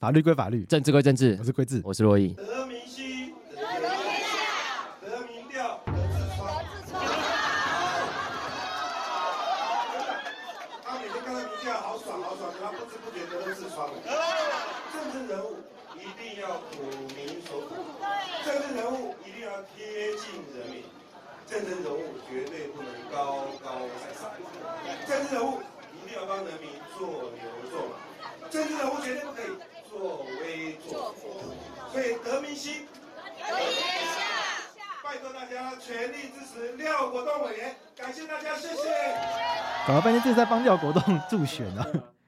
法律归法律，政治归政治。我是桂智，我是洛毅。得民心，得天下，得民调，得痔疮。他每天看到民调，好爽好爽，他不知不觉得都痔疮。政治人物一定要苦民所苦，政治人物一定要贴近人民，政治人物绝对不能高高在上，政治人物一定要帮人民做牛做马，政治人物绝对不可以。作威作福，所以得民心，得天下。拜托大家全力支持廖国栋委员，感谢大家，谢谢。搞了半天，这是在帮廖国栋助选啊。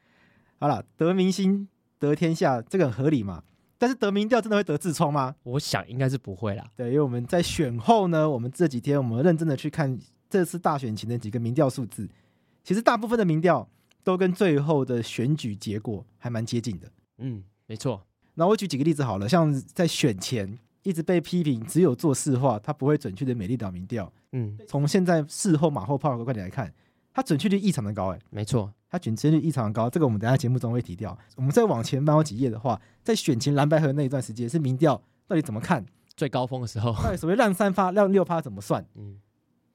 好了，得民心，得天下，这个很合理嘛？但是得民调真的会得痔疮吗？我想应该是不会啦。对，因为我们在选后呢，我们这几天我们认真的去看这次大选前的几个民调数字，其实大部分的民调都跟最后的选举结果还蛮接近的。嗯。没错，那我举几个例子好了，像在选前一直被批评只有做市话，它不会准确的美丽岛民调。嗯，从现在事后马后炮的观点来看，它准确率异常的高，哎，没错，它准确率异常的高。这个我们等下节目中会提掉。我们再往前翻好几页的话，在选前蓝白河那一段时间是民调到底怎么看最高峰的时候，所谓让三发让六发怎么算？嗯，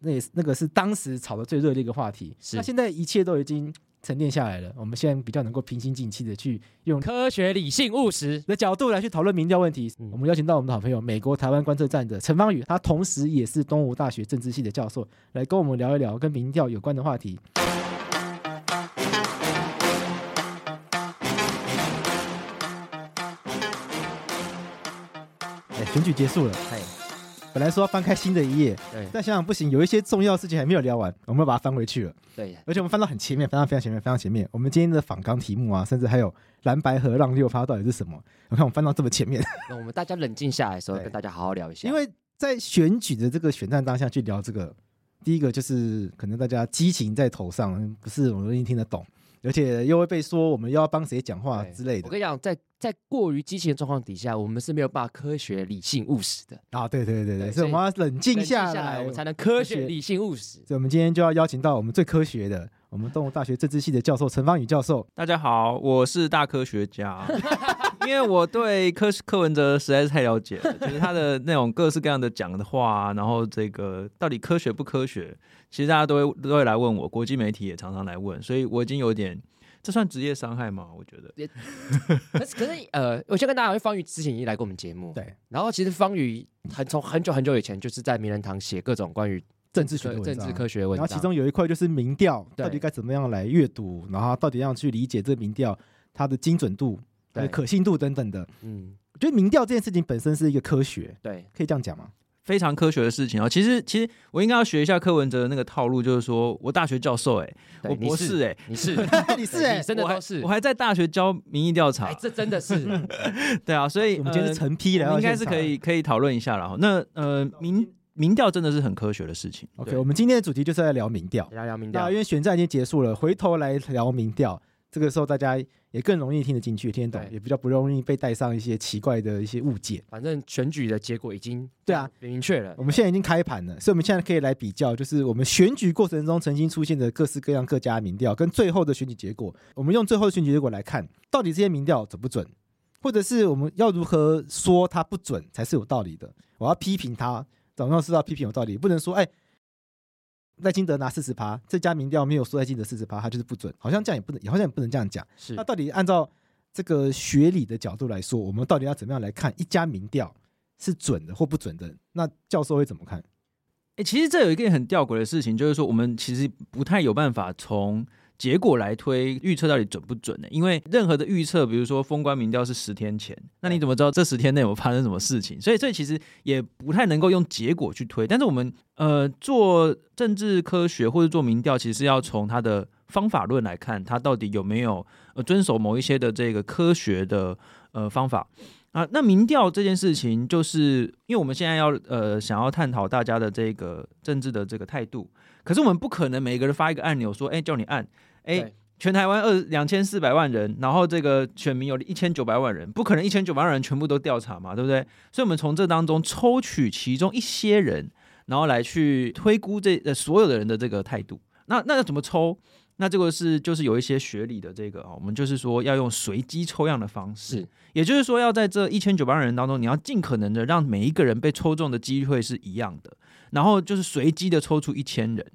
那也是那个是当时炒的最热烈的一个话题。是，那现在一切都已经。沉淀下来了，我们现在比较能够平心静气的去用科学、理性、务实的角度来去讨论民调问题。嗯、我们邀请到我们的好朋友，美国台湾观测站的陈芳宇，他同时也是东吴大学政治系的教授，来跟我们聊一聊跟民调有关的话题。哎，选举结束了，本来说要翻开新的一页，对，但想想不行，有一些重要的事情还没有聊完，我们要把它翻回去了。对，而且我们翻到很前面，翻到非常前面，非常前面。我们今天的访纲题目啊，甚至还有蓝白和让六发到底是什么？我看我们翻到这么前面，那我们大家冷静下来的时候，跟大家好好聊一下。因为在选举的这个选战当下去聊这个，第一个就是可能大家激情在头上，不是我容易听得懂。而且又会被说我们又要帮谁讲话之类的。我跟你讲，在在过于激情的状况底下，我们是没有办法科学、理性、务实的啊！对对对对，所以我们要冷静下来，我们才能科学、理性、务实。所以我们今天就要邀请到我们最科学的，我们动物大学政治系的教授陈芳宇教授。大家好，我是大科学家，因为我对柯柯文哲实在是太了解了，就是他的那种各式各样的讲的话，然后这个到底科学不科学？其实大家都会都会来问我，国际媒体也常常来问，所以我已经有点，这算职业伤害吗？我觉得，可是可是呃，我先跟大家讲，方宇之前已经来过我们节目，对。然后其实方宇很从很久很久以前就是在名人堂写各种关于政治学、政治科学文章，然后其中有一块就是民调到底该怎么样来阅读，然后到底要去理解这个民调它的精准度、可信度等等的。嗯，我觉得民调这件事情本身是一个科学，对，可以这样讲吗？非常科学的事情。哦，其实其实我应该要学一下柯文哲的那个套路，就是说我大学教授哎，我博士哎，你是。你是哎，真的都是，我还在大学教民意调查，这真的是，对啊，所以 我们今天是成批的，应该是可以可以讨论一下了。那呃民民调真的是很科学的事情。OK，我们今天的主题就是在聊民调，聊聊民调，因为选战已经结束了，回头来聊民调。这个时候大家也更容易听得进去、听得懂，也比较不容易被带上一些奇怪的一些误解。反正选举的结果已经对啊明确了，我们现在已经开盘了，所以我们现在可以来比较，就是我们选举过程中曾经出现的各式各样各家民调，跟最后的选举结果。我们用最后的选举结果来看，到底这些民调准不准，或者是我们要如何说它不准才是有道理的？我要批评它，总要是要批评有道理，不能说哎。赖清德拿四十趴，这家民调没有说赖清德四十趴，他就是不准，好像这样也不能，好像也不能这样讲。是，那到底按照这个学理的角度来说，我们到底要怎么样来看一家民调是准的或不准的？那教授会怎么看？哎、欸，其实这有一个很吊诡的事情，就是说我们其实不太有办法从。结果来推预测到底准不准呢？因为任何的预测，比如说封关民调是十天前，那你怎么知道这十天内有发生什么事情？所以这其实也不太能够用结果去推。但是我们呃做政治科学或者做民调，其实是要从它的方法论来看，它到底有没有呃遵守某一些的这个科学的呃方法啊？那民调这件事情，就是因为我们现在要呃想要探讨大家的这个政治的这个态度。可是我们不可能每一个人发一个按钮说，哎，叫你按，哎，全台湾二两千四百万人，然后这个选民有一千九百万人，不可能一千九百万人全部都调查嘛，对不对？所以，我们从这当中抽取其中一些人，然后来去推估这呃所有的人的这个态度。那那要怎么抽？那这个是就是有一些学理的这个啊，我们就是说要用随机抽样的方式，也就是说要在这一千九百万人当中，你要尽可能的让每一个人被抽中的机会是一样的，然后就是随机的抽出一千人，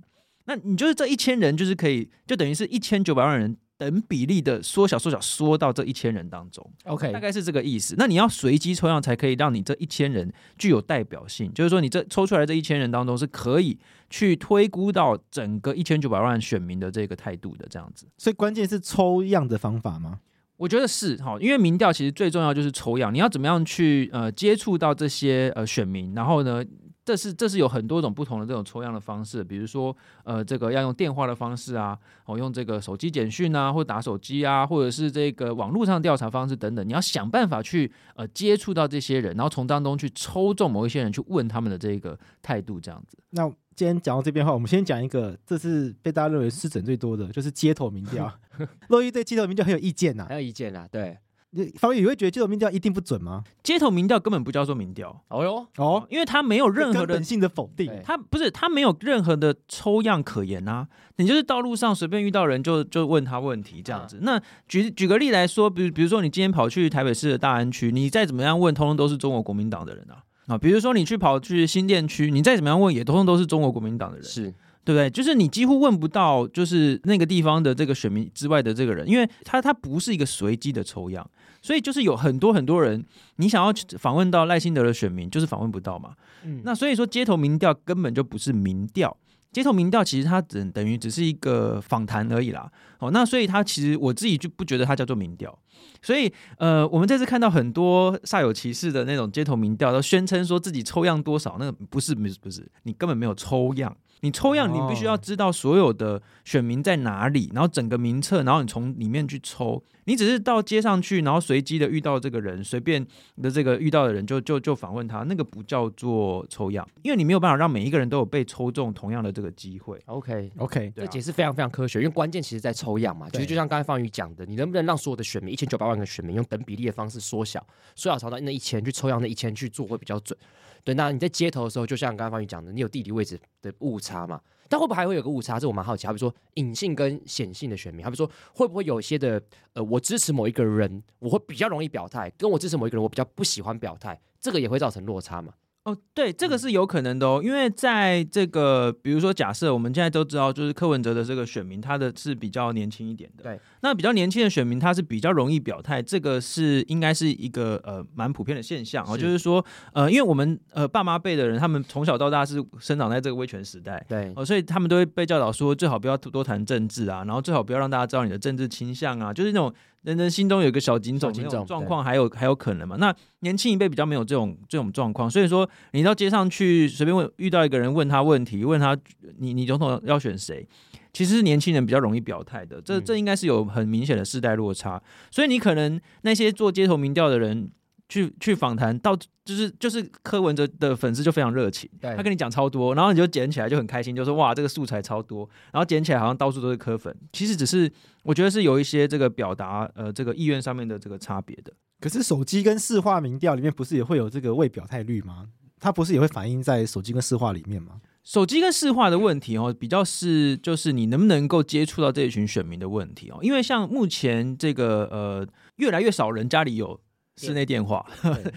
那你就是这一千人就是可以，就等于是一千九百万人。等比例的缩小、缩小、缩到这一千人当中，OK，大概是这个意思。那你要随机抽样，才可以让你这一千人具有代表性，就是说你这抽出来这一千人当中是可以去推估到整个一千九百万选民的这个态度的这样子。所以关键是抽样的方法吗？我觉得是哈，因为民调其实最重要就是抽样，你要怎么样去呃接触到这些呃选民，然后呢？这是这是有很多种不同的这种抽样的方式，比如说，呃，这个要用电话的方式啊，哦，用这个手机简讯啊，或打手机啊，或者是这个网络上调查方式等等，你要想办法去呃接触到这些人，然后从当中去抽中某一些人，去问他们的这个态度，这样子。那今天讲到这边的话，我们先讲一个，这是被大家认为失准最多的，就是街头民调。洛伊对街头民调很有意见呐、啊，很有意见啊，对。你方宇，你会觉得街头民调一定不准吗？街头民调根本不叫做民调，哦哟哦，因为它没有任何的根本性的否定，它不是，它没有任何的抽样可言啊。你就是道路上随便遇到人就就问他问题这样子。啊、那举举个例来说，比如比如说你今天跑去台北市的大安区，你再怎么样问，通通都是中国国民党的人啊啊。比如说你去跑去新店区，你再怎么样问，也通通都是中国国民党的人，是对不对？就是你几乎问不到，就是那个地方的这个选民之外的这个人，因为他他不是一个随机的抽样。所以就是有很多很多人，你想要访问到赖清德的选民，就是访问不到嘛。嗯，那所以说街头民调根本就不是民调，街头民调其实它等等于只是一个访谈而已啦。哦，那所以它其实我自己就不觉得它叫做民调。所以呃，我们这次看到很多煞有其事的那种街头民调，都宣称说自己抽样多少，那个不是不是不是，你根本没有抽样。你抽样，你必须要知道所有的选民在哪里，然后整个名册，然后你从里面去抽。你只是到街上去，然后随机的遇到这个人，随便的这个遇到的人就就就访问他，那个不叫做抽样，因为你没有办法让每一个人都有被抽中同样的这个机会。OK OK，这解释非常非常科学，因为关键其实在抽样嘛。其实就像刚才方宇讲的，你能不能让所有的选民一千九百万个选民用等比例的方式缩小，缩小朝到那一千去抽样，那一千去做会比较准。对，那你在街头的时候，就像刚刚方宇讲的，你有地理位置的误差嘛？但会不会还会有个误差？这我蛮好奇。好比说隐性跟显性的选民，好比说会不会有一些的呃，我支持某一个人，我会比较容易表态，跟我支持某一个人，我比较不喜欢表态，这个也会造成落差嘛？哦，对，这个是有可能的哦，因为在这个，比如说，假设我们现在都知道，就是柯文哲的这个选民，他的是比较年轻一点的，对，那比较年轻的选民，他是比较容易表态，这个是应该是一个呃蛮普遍的现象哦，是就是说，呃，因为我们呃爸妈辈的人，他们从小到大是生长在这个威权时代，对，哦，所以他们都会被教导说，最好不要多谈政治啊，然后最好不要让大家知道你的政治倾向啊，就是那种。人人心中有个小警种，这种状况还有还有可能嘛？那年轻一辈比较没有这种这种状况，所以说你到街上去随便问，遇到一个人问他问题，问他你你总统要选谁？其实是年轻人比较容易表态的，这这应该是有很明显的世代落差，所以你可能那些做街头民调的人。去去访谈到就是就是柯文哲的粉丝就非常热情，对他跟你讲超多，然后你就捡起来就很开心，就说哇这个素材超多，然后捡起来好像到处都是柯粉，其实只是我觉得是有一些这个表达呃这个意愿上面的这个差别的。可是手机跟市话民调里面不是也会有这个未表态率吗？它不是也会反映在手机跟市话里面吗？手机跟市话的问题哦，比较是就是你能不能够接触到这一群选民的问题哦，因为像目前这个呃越来越少人家里有。室内电话，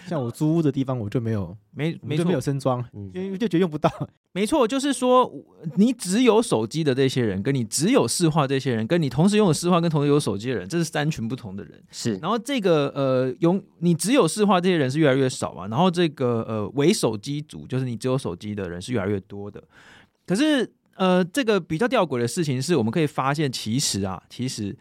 像我租屋的地方，我就没有，没，没就没有升装，因为就觉得用不到。没错，就是说，你只有手机的这些人，跟你只有市话这些人，跟你同时拥有市话跟同时有手机的人，这是三群不同的人。是，然后这个呃，用你只有市话这些人是越来越少嘛，然后这个呃，为手机族，就是你只有手机的人是越来越多的。可是呃，这个比较吊诡的事情是，我们可以发现，其实啊，其实。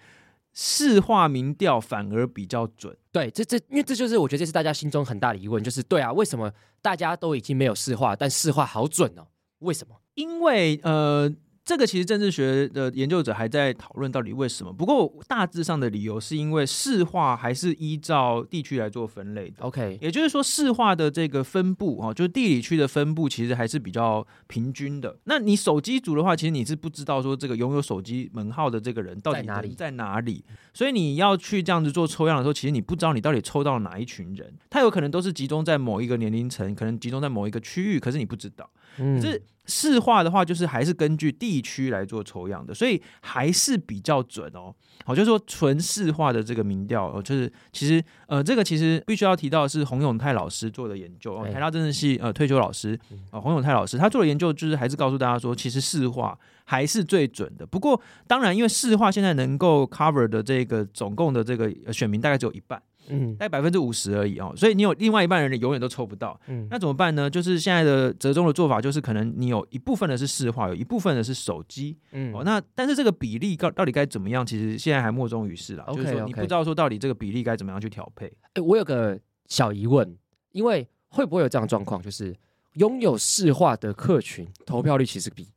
市话民调反而比较准，对，这这，因为这就是我觉得这是大家心中很大的疑问，就是对啊，为什么大家都已经没有市话，但市话好准呢？为什么？因为呃。这个其实政治学的研究者还在讨论到底为什么。不过大致上的理由是因为市话还是依照地区来做分类的。OK，也就是说市话的这个分布啊，就是地理区的分布其实还是比较平均的。那你手机族的话，其实你是不知道说这个拥有手机门号的这个人到底在哪里，在哪里。所以你要去这样子做抽样的时候，其实你不知道你到底抽到了哪一群人。他有可能都是集中在某一个年龄层，可能集中在某一个区域，可是你不知道。可是市话的话，就是还是根据地区来做抽样的，所以还是比较准哦。好，就是说纯市话的这个民调哦，就是其实呃，这个其实必须要提到的是洪永泰老师做的研究哦，台大政治系呃退休老师啊，洪永泰老师他做的研究就是还是告诉大家说，其实市话还是最准的。不过当然，因为市话现在能够 cover 的这个总共的这个选民大概只有一半。嗯，大概百分之五十而已哦，所以你有另外一半人，你永远都抽不到。嗯，那怎么办呢？就是现在的折中的做法，就是可能你有一部分的是市话，有一部分的是手机。嗯，哦，那但是这个比例到到底该怎么样？其实现在还莫衷于事了。Okay, 就是说你不知道说到底这个比例该怎么样去调配。哎、欸，我有个小疑问，因为会不会有这样的状况，就是拥有市话的客群投票率其实比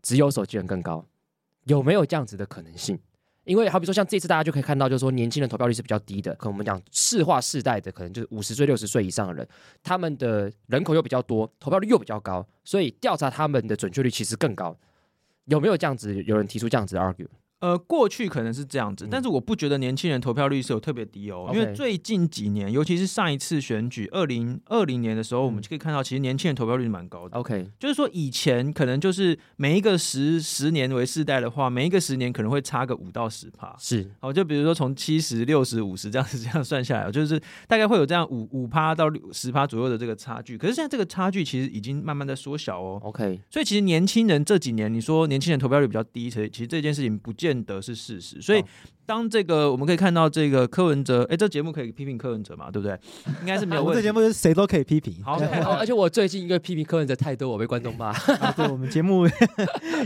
只有手机人更高，有没有这样子的可能性？因为好比说像这次大家就可以看到，就是说年轻人投票率是比较低的。可我们讲市化世代的，可能就是五十岁、六十岁以上的人，他们的人口又比较多，投票率又比较高，所以调查他们的准确率其实更高。有没有这样子？有人提出这样子的 argue？呃，过去可能是这样子，但是我不觉得年轻人投票率是有特别低哦，因为最近几年，尤其是上一次选举二零二零年的时候，我们就可以看到，其实年轻人投票率是蛮高的。OK，就是说以前可能就是每一个十十年为世代的话，每一个十年可能会差个五到十趴。是，哦，就比如说从七十、六十、五十这样子这样算下来，就是大概会有这样五五趴到六十趴左右的这个差距。可是现在这个差距其实已经慢慢在缩小哦。OK，所以其实年轻人这几年，你说年轻人投票率比较低，其实其实这件事情不见得是事实。所以，当这个我们可以看到这个柯文哲，哎，这节目可以批评柯文哲嘛？对不对？应该是没有 问题。这节目是谁都可以批评。好，而且我最近因为批评柯文哲太多，我被观众骂。啊、对我们节目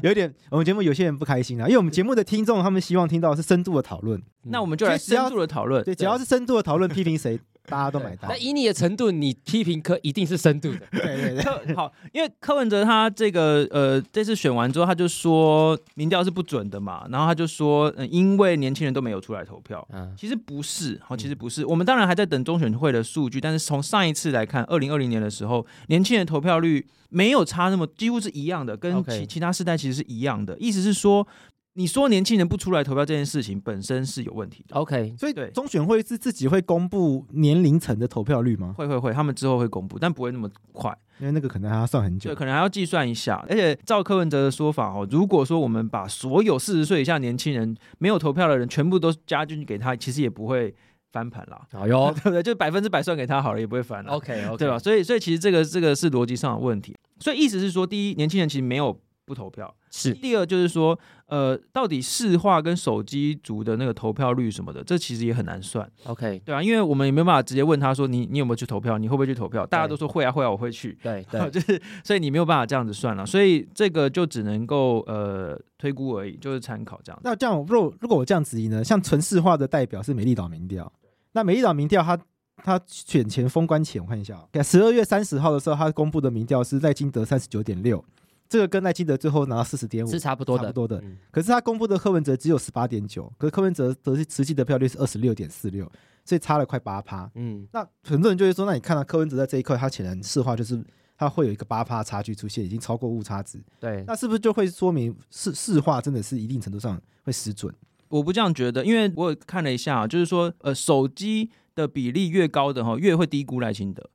有点，我们节目有些人不开心啊，因为我们节目的听众他们希望听到是深度的讨论。那我们就来深度的讨论。对，只要是深度的讨论，批评谁？大家都买单。那以你的程度，你批评柯一定是深度的。对 对对。好，因为柯文哲他这个呃，这次选完之后，他就说民调是不准的嘛，然后他就说，嗯，因为年轻人都没有出来投票。嗯，其实不是，好，其实不是。我们当然还在等中选会的数据，但是从上一次来看，二零二零年的时候，年轻人投票率没有差那么，几乎是一样的，跟其其他世代其实是一样的。意思是说。你说年轻人不出来投票这件事情本身是有问题的。OK，所以对中选会是自己会公布年龄层的投票率吗？会会会，他们之后会公布，但不会那么快，因为那个可能还要算很久，对，可能还要计算一下。而且照柯文哲的说法哦，如果说我们把所有四十岁以下年轻人没有投票的人全部都加进去给他，其实也不会翻盘啦。好哟，对不对？就百分之百算给他好了，也不会翻了。OK OK，对吧？所以所以其实这个这个是逻辑上的问题。所以意思是说，第一，年轻人其实没有。不投票是第二，就是说，呃，到底市话跟手机族的那个投票率什么的，这其实也很难算。OK，对啊，因为我们也没有办法直接问他说，你你有没有去投票？你会不会去投票？大家都说会啊会啊，我会去。对对，就是所以你没有办法这样子算了，所以这个就只能够呃推估而已，就是参考这样。那这样，如果如果我这样质疑呢？像纯市话的代表是美丽岛民调，那美丽岛民调他他选前封关前，我看一下，十二月三十号的时候，他公布的民调是赖金德三十九点六。这个跟赖清德最后拿到四十点五是差不多的，差不多的。嗯、可是他公布的柯文哲只有十八点九，可是柯文哲的实际的票率是二十六点四六，所以差了快八趴。嗯，那很多人就会说，那你看到柯文哲在这一块，他显然市话就是他会有一个八趴差距出现，已经超过误差值。对，那是不是就会说明市市话真的是一定程度上会失准？我不这样觉得，因为我看了一下，就是说，呃，手机的比例越高的哈，越会低估赖清德。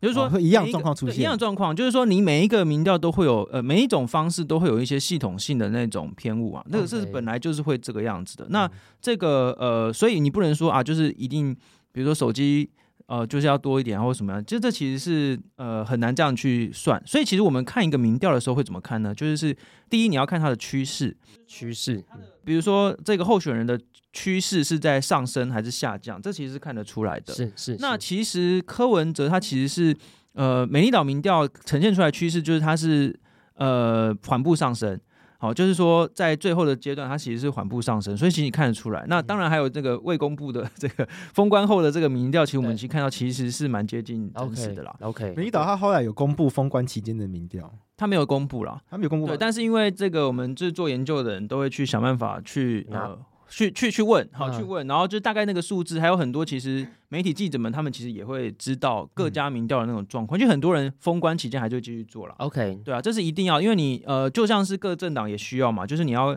就是说，一样状况出现，一样状况，就是说，你每一个民调都会有，呃，每一种方式都会有一些系统性的那种偏误啊，那个是本来就是会这个样子的。那这个，呃，所以你不能说啊，就是一定，比如说手机，呃，就是要多一点或者什么样，就这其实是呃很难这样去算。所以其实我们看一个民调的时候会怎么看呢？就是是第一，你要看它的趋势，趋势，比如说这个候选人的。趋势是在上升还是下降？这其实是看得出来的。是是。那其实柯文哲他其实是呃，美丽岛民调呈现出来趋势就是他是呃缓步上升。好，就是说在最后的阶段，它其实是缓步上升，所以其实你看得出来。那当然还有这个未公布的 这个封关后的这个民调，其实我们已经看到其实是蛮接近真实的啦。OK，, okay 美丽岛他后来有公布封关期间的民调，他没有公布啦，他没有公布。对，但是因为这个，我们就是做研究的人都会去想办法去呃。去去去问，好去问，然后就大概那个数字，还有很多其实 媒体记者们他们其实也会知道各家民调的那种状况，就很多人封关期间还就继续做了。OK，对啊，这是一定要，因为你呃就像是各政党也需要嘛，就是你要。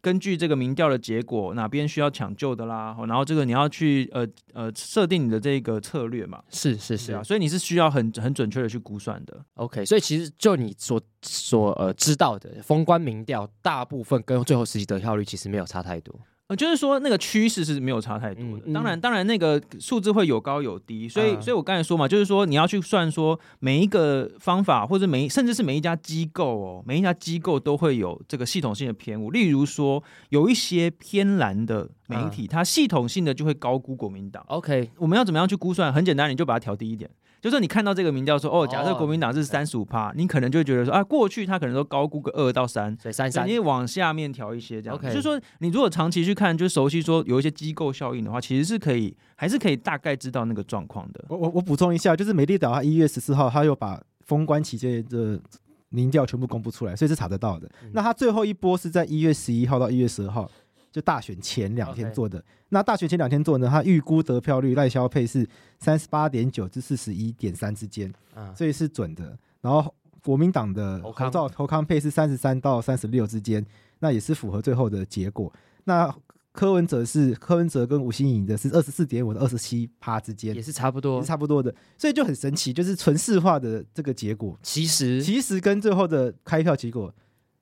根据这个民调的结果，哪边需要抢救的啦，然后这个你要去呃呃设定你的这个策略嘛，是是是啊，所以你是需要很很准确的去估算的。OK，所以其实就你所所呃知道的封关民调，大部分跟最后实际得票率其实没有差太多。呃，就是说那个趋势是没有差太多的。嗯、当然，当然那个数字会有高有低，所以，嗯、所以我刚才说嘛，就是说你要去算说每一个方法，或者每甚至是每一家机构哦，每一家机构都会有这个系统性的偏误。例如说，有一些偏蓝的媒体，嗯、它系统性的就会高估国民党。OK，我们要怎么样去估算？很简单，你就把它调低一点。就是你看到这个民调说，哦，假设国民党是三十五趴，你可能就觉得说，啊，过去他可能都高估个二到三，所以三三，你往下面调一些这样。Okay. 就是说，你如果长期去看，就熟悉说有一些机构效应的话，其实是可以，还是可以大概知道那个状况的。我我我补充一下，就是美丽岛它一月十四号它又把封关期间的民调全部公布出来，所以是查得到的。嗯、那它最后一波是在一月十一号到一月十二号。就大选前两天做的.那大选前两天做呢，他预估得票率赖萧配是三十八点九至四十一点三之间，啊，所以是准的。然后国民党的侯赵侯康配是三十三到三十六之间，那也是符合最后的结果。那柯文哲是柯文哲跟吴欣颖的是二十四点五到二十七趴之间，也是差不多，是差不多的。所以就很神奇，就是纯市化的这个结果，其实其实跟最后的开票结果。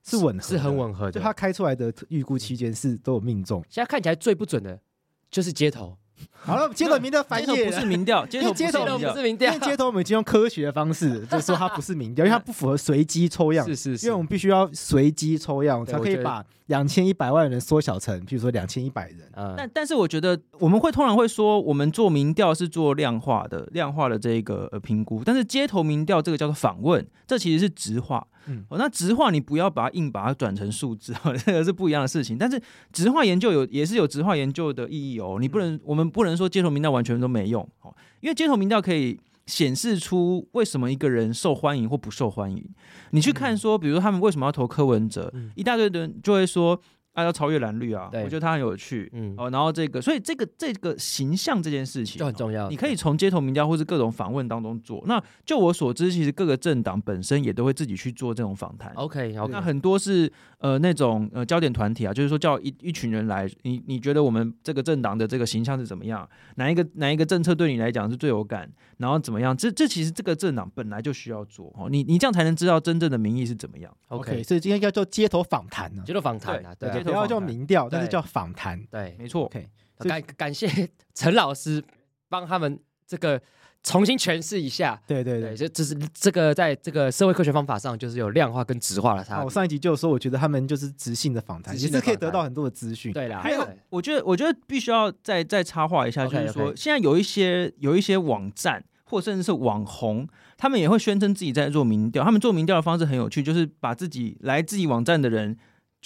是吻合，是很吻合的。就他开出来的预估期间是都有命中。现在看起来最不准的，就是街头。好了，街头民调翻页，不是民调，街头街头不是民调，因为街头我们已经用科学的方式，就是说它不是民调，因为它不符合随机抽样。是是是，因为我们必须要随机抽样，才可以把两千一百万人缩小成，比如说两千一百人。但但是我觉得我们会通常会说，我们做民调是做量化的，量化的这个呃评估。但是街头民调这个叫做访问，这其实是直化。嗯，哦，那直化你不要把它硬把它转成数字，哦，这个是不一样的事情。但是直化研究有也是有直化研究的意义哦，你不能，我们不能说街头民调完全都没用哦，因为街头民调可以显示出为什么一个人受欢迎或不受欢迎。你去看说，比如说他们为什么要投柯文哲，一大堆人就会说。他要超越蓝绿啊，我觉得他很有趣，嗯，哦，然后这个，所以这个这个形象这件事情就很重要。你可以从街头民调或是各种访问当中做。那就我所知，其实各个政党本身也都会自己去做这种访谈。Okay. 那很多是呃那种呃焦点团体啊，就是说叫一一群人来，你你觉得我们这个政党的这个形象是怎么样？哪一个哪一个政策对你来讲是最有感？然后怎么样？这这其实这个政党本来就需要做哦，你你这样才能知道真正的民意是怎么样。OK，所以今天要做街头访谈呢，街头访谈啊，对，不要叫民调。但是叫访谈，对，没错。OK，感感谢陈老师帮他们这个重新诠释一下。对对对，这这是这个在这个社会科学方法上，就是有量化跟质化的差别。我上一集就有说，我觉得他们就是直性的访谈，其实可以得到很多的资讯。对啦，还有，我觉得我觉得必须要再再插话一下，就是说，现在有一些有一些网站或甚至是网红，他们也会宣称自己在做民调。他们做民调的方式很有趣，就是把自己来自己网站的人。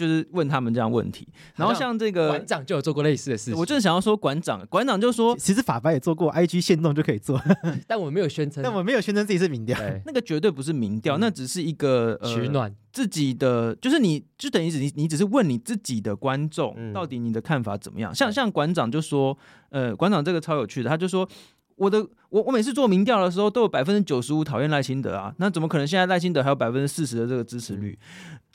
就是问他们这样问题，然后像这个馆长就有做过类似的事情。我就是想要说，馆长，馆长就说，其实法白也做过，IG 限动就可以做，但我没有宣称，但我没有宣称自己是民调，那个绝对不是民调，那只是一个取暖。自己的，就是你就等于是你你只是问你自己的观众，到底你的看法怎么样？像像馆长就说，呃，馆长这个超有趣的，他就说，我的我我每次做民调的时候，都有百分之九十五讨厌赖清德啊，那怎么可能现在赖清德还有百分之四十的这个支持率？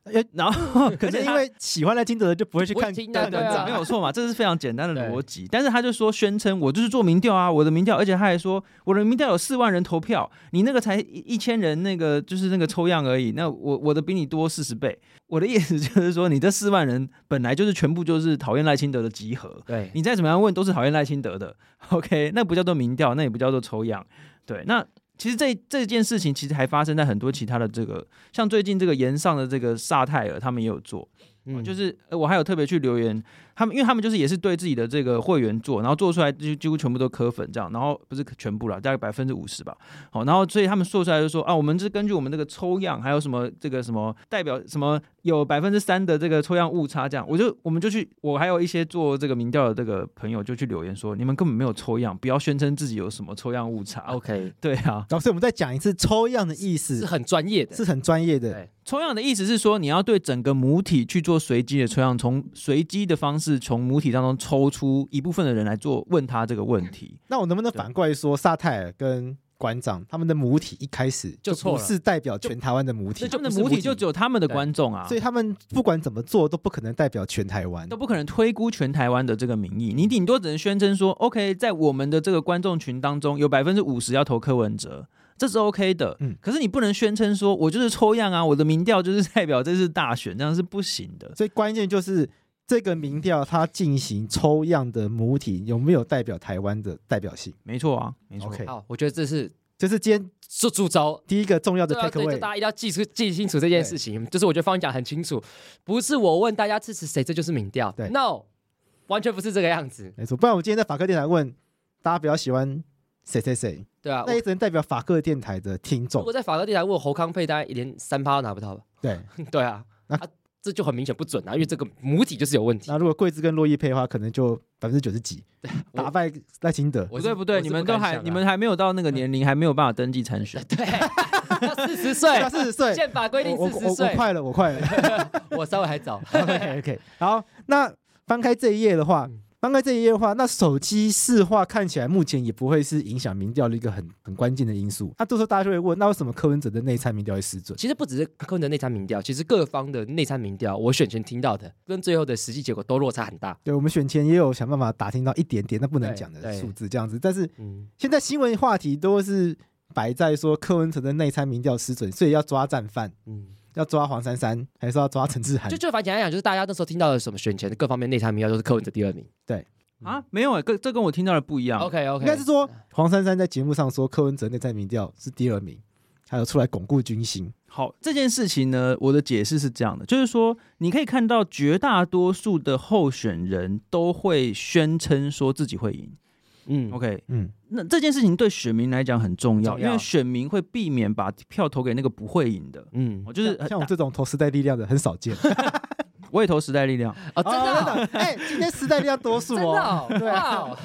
然后，可是因为喜欢赖清德的就不会去看，对对对，没有错嘛，这是非常简单的逻辑。但是他就说宣称我就是做民调啊，我的民调，而且他还说我的民调有四万人投票，你那个才一千人，那个就是那个抽样而已。那我我的比你多四十倍。我的意思就是说，你这四万人本来就是全部就是讨厌赖清德的集合。对，你再怎么样问都是讨厌赖清德的。OK，那不叫做民调，那也不叫做抽样。对，那。其实这这件事情其实还发生在很多其他的这个，像最近这个岩上的这个萨泰尔，他们也有做，嗯，就是我还有特别去留言。他们因为他们就是也是对自己的这个会员做，然后做出来就几乎全部都磕粉这样，然后不是全部了，大概百分之五十吧。好，然后所以他们做出来就说啊，我们是根据我们这个抽样，还有什么这个什么代表什么有百分之三的这个抽样误差这样，我就我们就去，我还有一些做这个民调的这个朋友就去留言说，你们根本没有抽样，不要宣称自己有什么抽样误差。OK，对啊，老师我们再讲一次，抽样的意思是很专业的，是很专业的。抽样的意思是说，你要对整个母体去做随机的抽样，从随机的方式从母体当中抽出一部分的人来做问他这个问题。那我能不能反过来说，萨泰尔跟馆长他们的母体一开始就不是代表全台湾的母体，他们的母体就只有他们的观众啊，所以他们不管怎么做都不可能代表全台湾，都不可能推估全台湾的这个民意。你顶多只能宣称说，OK，在我们的这个观众群当中，有百分之五十要投柯文哲，这是 OK 的。嗯，可是你不能宣称说我就是抽样啊，我的民调就是代表这是大选，这样是不行的。所以关键就是。这个民调它进行抽样的母体有没有代表台湾的代表性？没错啊，没错。Okay. 好，我觉得这是这是今天是主招第一个重要的 take away，大家一定要记出记清楚这件事情。就是我觉得方讲很清楚，不是我问大家支持谁，这就是民调。对，no，完全不是这个样子。没错，不然我今天在法克电台问大家比较喜欢谁谁谁，对啊，那也只能代表法克电台的听众。如果在法克电台问侯康佩，大家连三趴都拿不到吧？对，对啊，那。啊这就很明显不准啊，因为这个母体就是有问题。那如果桂枝跟落叶配的话，可能就百分之九十几打败赖清德。不对不对，你们都还你们还没有到那个年龄，还没有办法登记参选。对，四十岁，四十岁，宪法规定四十岁。我快了，我快了，我稍微还早。OK OK，好，那翻开这一页的话。翻开这一页的话，那手机市话看起来目前也不会是影响民调的一个很很关键的因素。那到时候大家就会问，那为什么柯文哲的内参民调会失准？其实不只是柯文哲内参民调，其实各方的内参民调，我选前听到的跟最后的实际结果都落差很大。对，我们选前也有想办法打听到一点点，那不能讲的数字这样子。但是现在新闻话题都是摆在说柯文哲的内参民调失准，所以要抓战犯。嗯。要抓黄珊珊，还是要抓陈志涵？就就反正简单讲，就是大家那时候听到的什么选前的各方面内参民调都是柯文哲第二名。对啊，没有哎、欸，跟这跟我听到的不一样。OK OK，应该是说黄珊珊在节目上说柯文哲内参民调是第二名，还有出来巩固军心。好，这件事情呢，我的解释是这样的，就是说你可以看到绝大多数的候选人都会宣称说自己会赢。嗯，OK，嗯，那这件事情对选民来讲很重要，重要，因为选民会避免把票投给那个不会赢的。嗯，我就是像我这种投时代力量的很少见，我也投时代力量。啊，真的，哎，今天时代力量多数哦，对啊，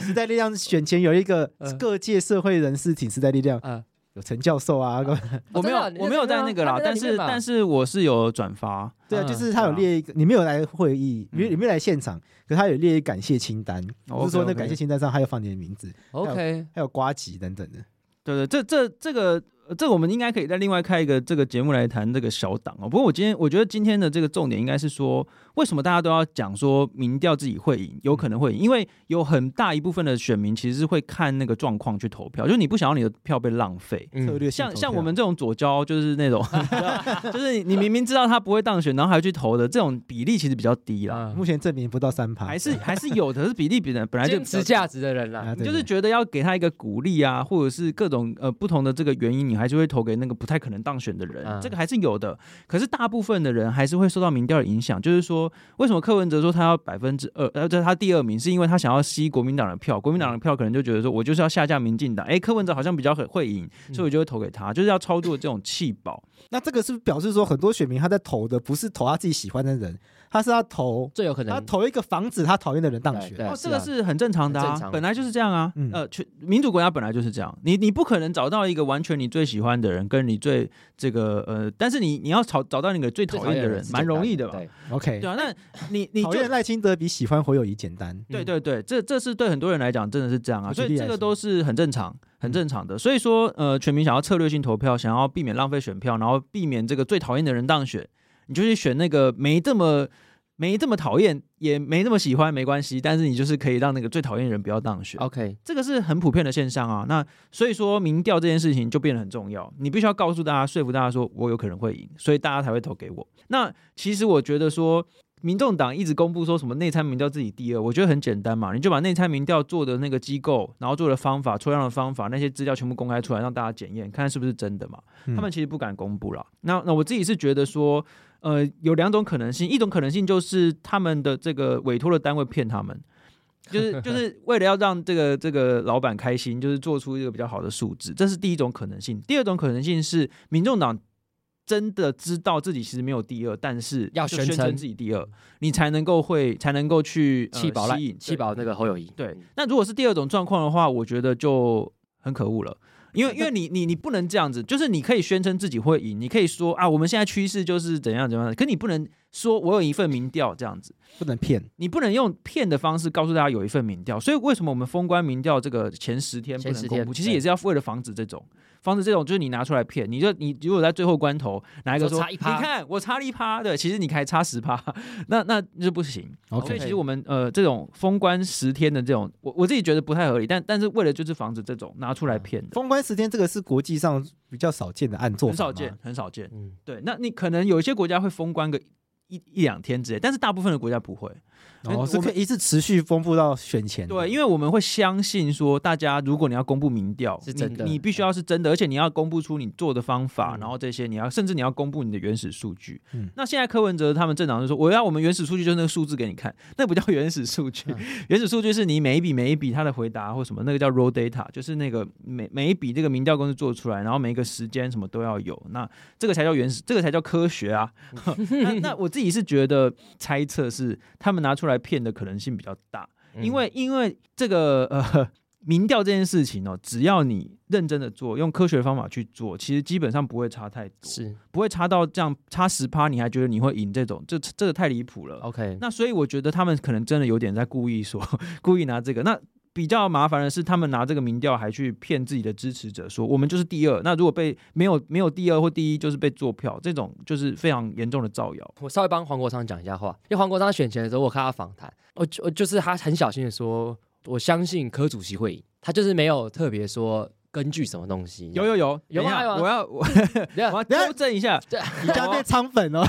时代力量选前有一个各界社会人士挺时代力量，嗯。有陈教授啊，我没有，我没有在那个啦，但是但是我是有转发，对啊，就是他有列一个，你没有来会议，你你没有来现场，可是他有列一感谢清单，不是说那感谢清单上还有放你的名字，OK，还有瓜吉等等的，对对，这这这个。这我们应该可以再另外开一个这个节目来谈这个小党哦。不过我今天我觉得今天的这个重点应该是说，为什么大家都要讲说民调自己会赢，有可能会赢？因为有很大一部分的选民其实是会看那个状况去投票，就是你不想要你的票被浪费。嗯，像像我们这种左交，就是那种，就是你明明知道他不会当选，然后还去投的这种比例其实比较低啦。目前证明不到三趴，还是还是有的，是比例比人本来就持价值的人啦。你就是觉得要给他一个鼓励啊，或者是各种呃不同的这个原因，你还是会投给那个不太可能当选的人，嗯、这个还是有的。可是大部分的人还是会受到民调的影响。就是说，为什么柯文哲说他要百分之二，呃，这是他第二名，是因为他想要吸国民党的票。国民党的票可能就觉得说，我就是要下架民进党。哎，柯文哲好像比较很会赢，所以我就会投给他，就是要操作这种气保。那这个是不是表示说，很多选民他在投的不是投他自己喜欢的人？他是要投最有可能，他投一个防止他讨厌的人当选，哦，这个是很正常的啊，本来就是这样啊，呃，全民主国家本来就是这样，你你不可能找到一个完全你最喜欢的人，跟你最这个呃，但是你你要找找到那个最讨厌的人，蛮容易的吧？OK，对啊，那 你你讨厌赖清德比喜欢侯友谊简单，对对对，这这是对很多人来讲真的是这样啊，所以这个都是很正常很正常的，所以说呃，全民想要策略性投票，想要避免浪费选票，然后避免这个最讨厌的人当选，你就去选那个没这么。没这么讨厌，也没那么喜欢，没关系。但是你就是可以让那个最讨厌的人不要当选。OK，这个是很普遍的现象啊。那所以说，民调这件事情就变得很重要。你必须要告诉大家，说服大家说我有可能会赢，所以大家才会投给我。那其实我觉得说，民众党一直公布说什么内参民调自己第二，我觉得很简单嘛。你就把内参民调做的那个机构，然后做的方法、抽样的方法，那些资料全部公开出来，让大家检验，看看是不是真的嘛。他们其实不敢公布了。那那我自己是觉得说。呃，有两种可能性，一种可能性就是他们的这个委托的单位骗他们，就是 就是为了要让这个这个老板开心，就是做出一个比较好的数字，这是第一种可能性。第二种可能性是民众党真的知道自己其实没有第二，但是要宣称自己第二，你才能够会才能够去弃保来弃保那个侯友宜。对，那如果是第二种状况的话，我觉得就很可恶了。因为，因为你，你，你不能这样子，就是你可以宣称自己会赢，你可以说啊，我们现在趋势就是怎样怎样，可你不能说我有一份民调这样子，不能骗，你不能用骗的方式告诉大家有一份民调。所以为什么我们封关民调这个前十天不能公布？其实也是要为了防止这种。防止这种就是你拿出来骗，你就你如果在最后关头拿一个说，差一趴，你看我差了一趴对，其实你还差十趴，那那就不行。所以其实我们呃这种封关十天的这种，我我自己觉得不太合理，但但是为了就是防止这种拿出来骗的。封关十天这个是国际上比较少见的案做，很少见，很少见。嗯，对，那你可能有一些国家会封关个一一两天之类，但是大部分的国家不会。哦，是可以一直持续丰富到选前。对，因为我们会相信说，大家如果你要公布民调，是真的你，你必须要是真的，而且你要公布出你做的方法，嗯、然后这些你要甚至你要公布你的原始数据。嗯，那现在柯文哲他们政党就说，我要我们原始数据就是那个数字给你看，那不叫原始数据，嗯、原始数据是你每一笔每一笔他的回答或什么，那个叫 raw data，就是那个每每一笔这个民调公司做出来，然后每一个时间什么都要有，那这个才叫原始，这个才叫科学啊。那那我自己是觉得猜测是他们拿出来骗的可能性比较大，因为因为这个呃 民调这件事情哦，只要你认真的做，用科学的方法去做，其实基本上不会差太多，是。不会差到这样差十趴，你还觉得你会赢这种，这这个太离谱了。OK，那所以我觉得他们可能真的有点在故意说，故意拿这个。那。比较麻烦的是，他们拿这个民调还去骗自己的支持者，说我们就是第二。那如果被没有没有第二或第一，就是被做票，这种就是非常严重的造谣。我稍微帮黄国昌讲一下话，因为黄国昌选前的时候，我看他访谈，我我就是他很小心的说，我相信柯主席会赢，他就是没有特别说。根据什么东西？有有有有啊！我要我 我要纠正一下，你家变仓粉哦！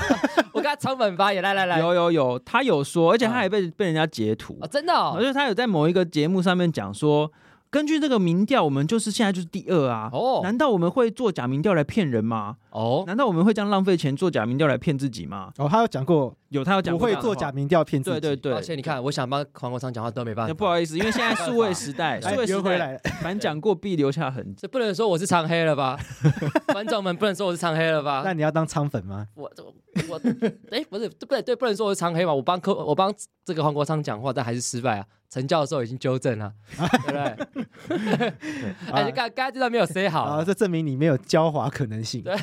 我跟他仓粉发言，来来来，有有有，他有说，而且他还被被人家截图，真的，而且他有在某一个节目上面讲说。根据这个民调，我们就是现在就是第二啊！哦，难道我们会做假民调来骗人吗？哦，难道我们会这样浪费钱做假民调来骗自己吗？哦，他有讲过，有他有讲过，不会做假民调骗自己。对对对，而且你看，我想帮黄国昌讲话都没办法，不好意思，因为现在数位时代，数位时代，凡讲过必留下痕迹。这不能说我是长黑了吧？观众们不能说我是长黑了吧？那你要当仓粉吗？我我哎，不是不对对，不能说我是长黑嘛？我帮科我帮这个黄国昌讲话，但还是失败啊！陈教授已经纠正了，对不对？哎，刚刚这段没有 say 好啊，这证明你没有狡猾可能性。对，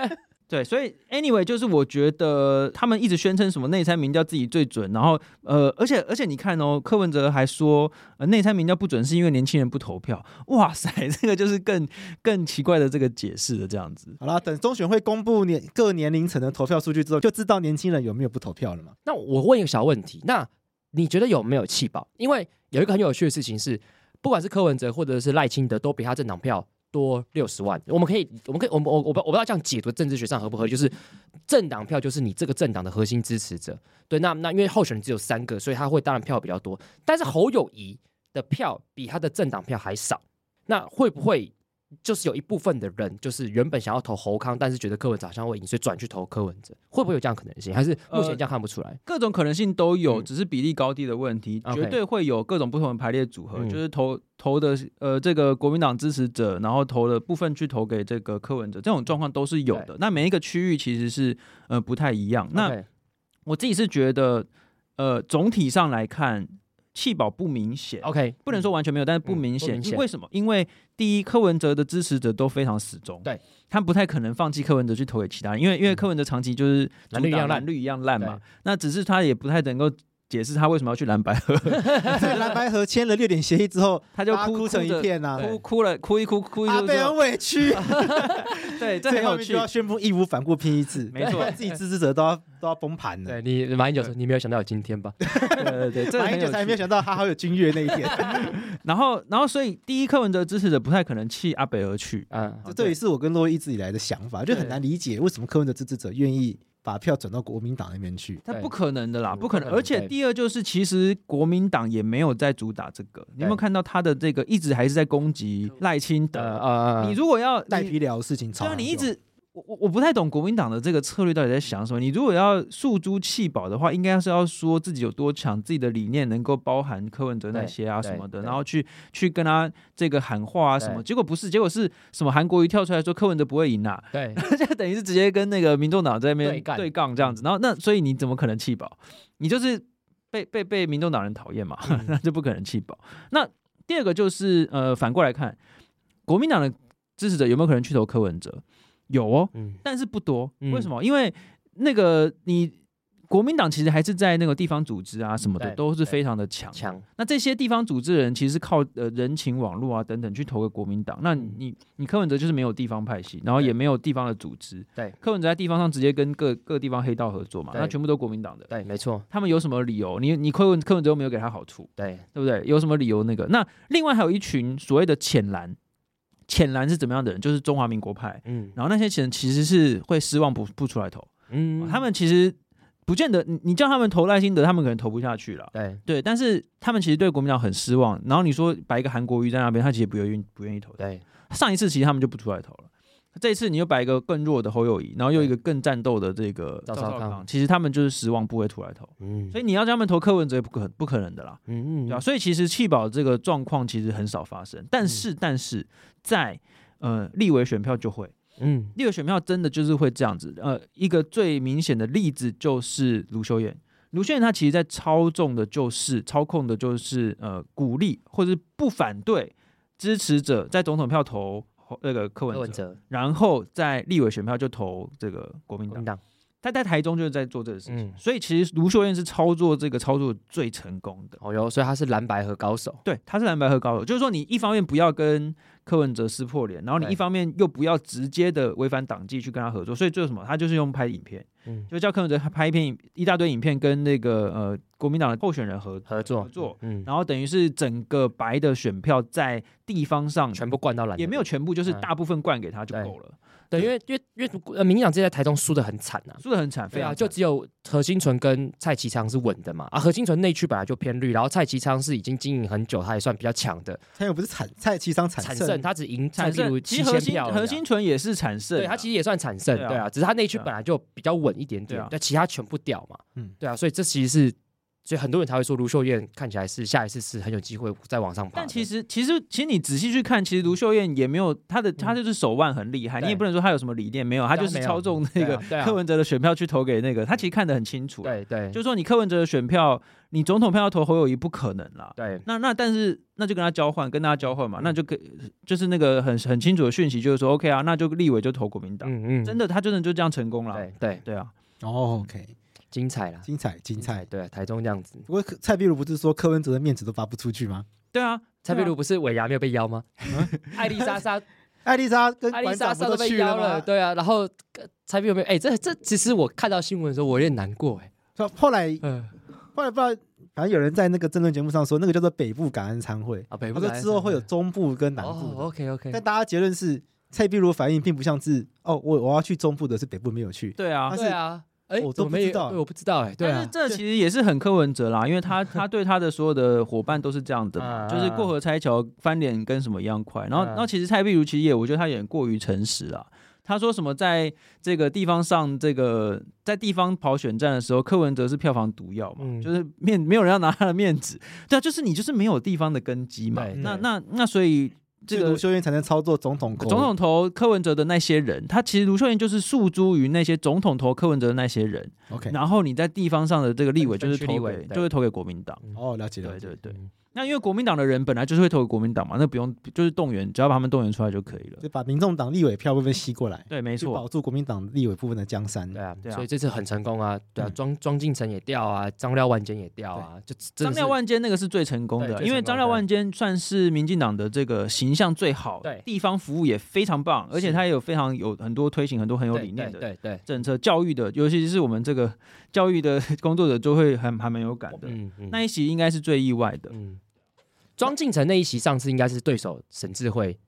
对，所以 anyway，就是我觉得他们一直宣称什么内参民调自己最准，然后呃，而且而且你看哦，柯文哲还说呃内参民调不准是因为年轻人不投票。哇塞，这个就是更更奇怪的这个解释的这样子。好啦，等中选会公布年各年龄层的投票数据之后，就知道年轻人有没有不投票了嘛。那我问一个小问题，那。你觉得有没有气保？因为有一个很有趣的事情是，不管是柯文哲或者是赖清德，都比他政党票多六十万。我们可以，我们可以，我们我我我不知道这样解读政治学上合不合，就是政党票就是你这个政党的核心支持者。对，那那因为候选人只有三个，所以他会当然票比较多。但是侯友宜的票比他的政党票还少，那会不会？就是有一部分的人，就是原本想要投侯康，但是觉得柯文哲好像会赢，所以转去投柯文哲，会不会有这样可能性？还是目前这样看不出来？呃、各种可能性都有，只是比例高低的问题，嗯、绝对会有各种不同的排列组合。就是投投的呃这个国民党支持者，然后投的部分去投给这个柯文哲，这种状况都是有的。那每一个区域其实是呃不太一样。那我自己是觉得，呃总体上来看。弃保不明显，OK，不能说完全没有，嗯、但是不明显。嗯、为什么？因为第一，柯文哲的支持者都非常死忠，对，他不太可能放弃柯文哲去投给其他人，因为因为柯文哲长期就是蓝绿一样烂，蓝绿一样烂嘛。那只是他也不太能够。解释他为什么要去蓝白河，蓝白河签了六点协议之后，他就哭哭成一片呐，哭哭了，哭一哭，哭一哭，阿北很委屈。对，这很有趣，要宣布义无反顾拼一次，没错，自己支持者都要都要崩盘了。对你马英九说，你没有想到有今天吧？对 对对，马英九才没有想到他还有君悦那一天。然后，然后，所以第一柯文哲支持者不太可能弃阿北而去啊。这也是我跟洛伊一直以来的想法，就很难理解为什么柯文哲支持者愿意。把票转到国民党那边去，他不可能的啦，不可能。而且第二就是，其实国民党也没有在主打这个。你有没有看到他的这个一直还是在攻击赖清德？呃，你如果要赖皮聊事情，对啊，你一直。我我我不太懂国民党的这个策略到底在想什么。你如果要诉诸弃保的话，应该是要说自己有多强，自己的理念能够包含柯文哲那些啊什么的，然后去去跟他这个喊话啊什么。结果不是，结果是什么？韩国瑜跳出来说柯文哲不会赢啊，对，这等于是直接跟那个民众党在那边对杠这样子。然后那所以你怎么可能弃保？你就是被被被民众党人讨厌嘛，那就不可能弃保。那第二个就是呃反过来看，国民党的支持者有没有可能去投柯文哲？有哦，但是不多。为什么？因为那个你国民党其实还是在那个地方组织啊什么的对都是非常的强。强那这些地方组织的人其实是靠呃人情网络啊等等去投给国民党。那你你柯文哲就是没有地方派系，然后也没有地方的组织。对，柯文哲在地方上直接跟各各地方黑道合作嘛，那全部都国民党的。对，没错，他们有什么理由？你你柯文柯文哲又没有给他好处，对，对不对？有什么理由那个？那另外还有一群所谓的浅蓝，浅蓝是怎么样的人？就是中华民国派。嗯然后那些钱其实是会失望不不出来投，嗯他们其实不见得，你你叫他们投赖清德，他们可能投不下去了。对对，但是他们其实对国民党很失望。然后你说摆一个韩国瑜在那边，他其实不愿意不愿意投。对上一次其实他们就不出来投了，这一次你又摆一个更弱的侯友谊，然后又一个更战斗的这个赵赵少康，其实他们就是失望不会出来投。嗯。所以你要叫他们投柯文哲也不可不可能的啦，嗯对啊，所以其实弃保这个状况其实很少发生，但是、但是在呃立委选票就会。嗯。立委选票真的就是会这样子，呃，一个最明显的例子就是卢修燕。卢秀燕她其实在操纵的就是操控的就是呃鼓励或者是不反对支持者在总统票投那个柯柯文文哲，然后在立委选票就投这个国民党。他在台中就是在做这个事情，嗯所以其实卢秀燕是操作这个操作最成功的。哦哟，所以他是蓝白和高手，对，他是蓝白和高手，就是说你一方面不要跟柯文哲撕破脸，然后你一方面又不要直接的违反党纪去跟他合作，所以做什么？他就是用拍影片，嗯就叫柯文哲拍一片一大堆影片跟那个呃国民党的候选人合合作合作，嗯，然后等于是整个白的选票在地方上全部灌到蓝，也没有全部，就是嗯。大部分灌给他就对够了，对，因为因为因为呃，民进党这在台中输的很惨啊。输的很惨，非对啊，就只有何新纯跟蔡其昌是稳的嘛。啊，何新纯内区本来就偏绿，然后蔡其昌是已经经营很久，他也算比较强的。他又不是惨蔡其昌惨胜，惨胜，他只赢蔡其七实核心千票而已啊。核心纯也是产胜啊，对他其实也算惨胜，对啊。对啊，只是他内区本来就比较稳一点对啊，点但其他全部掉嘛。嗯。对啊，所以这其实是，所以很多人才会说卢秀燕看起来是下一次是很有机会再往上爬。但其实，其实，其实你仔细去看，其实卢秀燕也没有她的，她就是手腕很厉害。嗯你也不能说她有什么理念，没有，她就是操纵那个柯文哲的选票去投给那个，她其实看得很清楚。，对对，就是说你柯文哲的选票，你总统票要投侯友谊不可能啦。对那那但是那就跟他交换，跟大家交换嘛，那就跟就是那个很很清楚的讯息，就是说 OK 啊，那就立委就投国民党。嗯嗯，真的，他真的就这样成功了。对对，对啊，哦，OK，精彩啦，精彩精彩。对，台中这样子。不过蔡壁如不是说柯文哲的面子都发不出去吗？对啊，蔡壁如不是尾牙没有被邀吗？艾丽莎莎，艾丽莎跟艾丽莎莎都被邀了，吗？对啊，然后呃蔡壁如没有，哎，这这其实我看到新闻的时候，我有点难过，哎，说后来嗯，后来不知道，反正有人在那个政论节目上说，那个叫做北部感恩餐会，啊，北他部说之后会有中部跟南部哦。，OK OK，但大家结论是，蔡壁如反应并不像是哦，我我要去中部的，是北部没有去。对啊他。是对啊，哎，我都没有都不知道对，我不知道，哎，对啊但是，这其实也是很柯文哲啦，因为他 他对他的所有的伙伴都是这样的就是过河拆桥翻脸跟什么一样快。然后，啊然后其实蔡壁如其实也，我觉得他也过于诚实啊。他说什么在这个地方上，这个在地方跑选战的时候，柯文哲是票房毒药嘛，嗯就是面没有人要拿他的面子。对啊，就是你就是没有地方的根基嘛对。那对那那所以这个卢秀燕才能操作总统口总统投柯文哲的那些人，他其实卢秀燕就是诉诸于那些总统投柯文哲的那些人。OK，然后你在地方上的这个立委就是立投给就会投给国民党。哦，了解了解。对对对，嗯那因为国民党的人本来就是会投给国民党嘛，那不用就是动员，只要把他们动员出来就可以了。就把民众党立委票部分吸过来，对，没错。保。住国民党立委部分的江山。对啊，对啊。所以这次很成功啊，对啊，嗯。庄庄敬诚也掉啊，张廖万坚也掉啊，就张廖万坚那个是最成功的，因为张廖万坚算是民进党的这个形象最好，对。地方服务也非常棒，而且是他也有非常有很多推行很多很有理念的对对，政策，教育的，尤其是我们这个教育的工作者就会还还蛮有感的。嗯嗯。那一席应该是最意外的，嗯，庄敬诚那一席上次应该是对手沈智慧，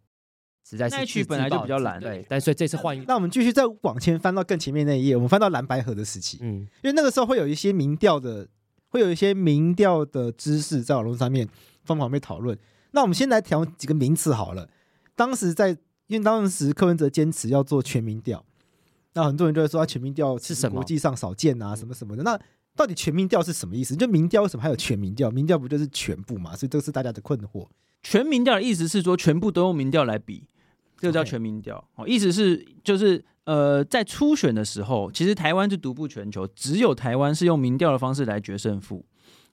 实在是那一局本来就比较蓝对，但所以这次换一，那我们继续再往前翻到更前面那一页，我们翻到蓝白河的时期，嗯。因为那个时候会有一些民调的，会有一些民调的知识在网络上面疯狂被讨论。那我们先来调几个名词好了。当时在，因为当时柯文哲坚持要做全民调，那很多人就会说，他、全民调是什么国际上少见啊，什么什么的。那到底全民调是什么意思？就民调为什么还有全民调？民调不就是全部嘛？所以这是大家的困惑。全民调的意思是说，全部都用民调来比，这个叫全民调。哦，意思是就是呃，在初选的时候，其实台湾是独步全球，只有台湾是用民调的方式来决胜负。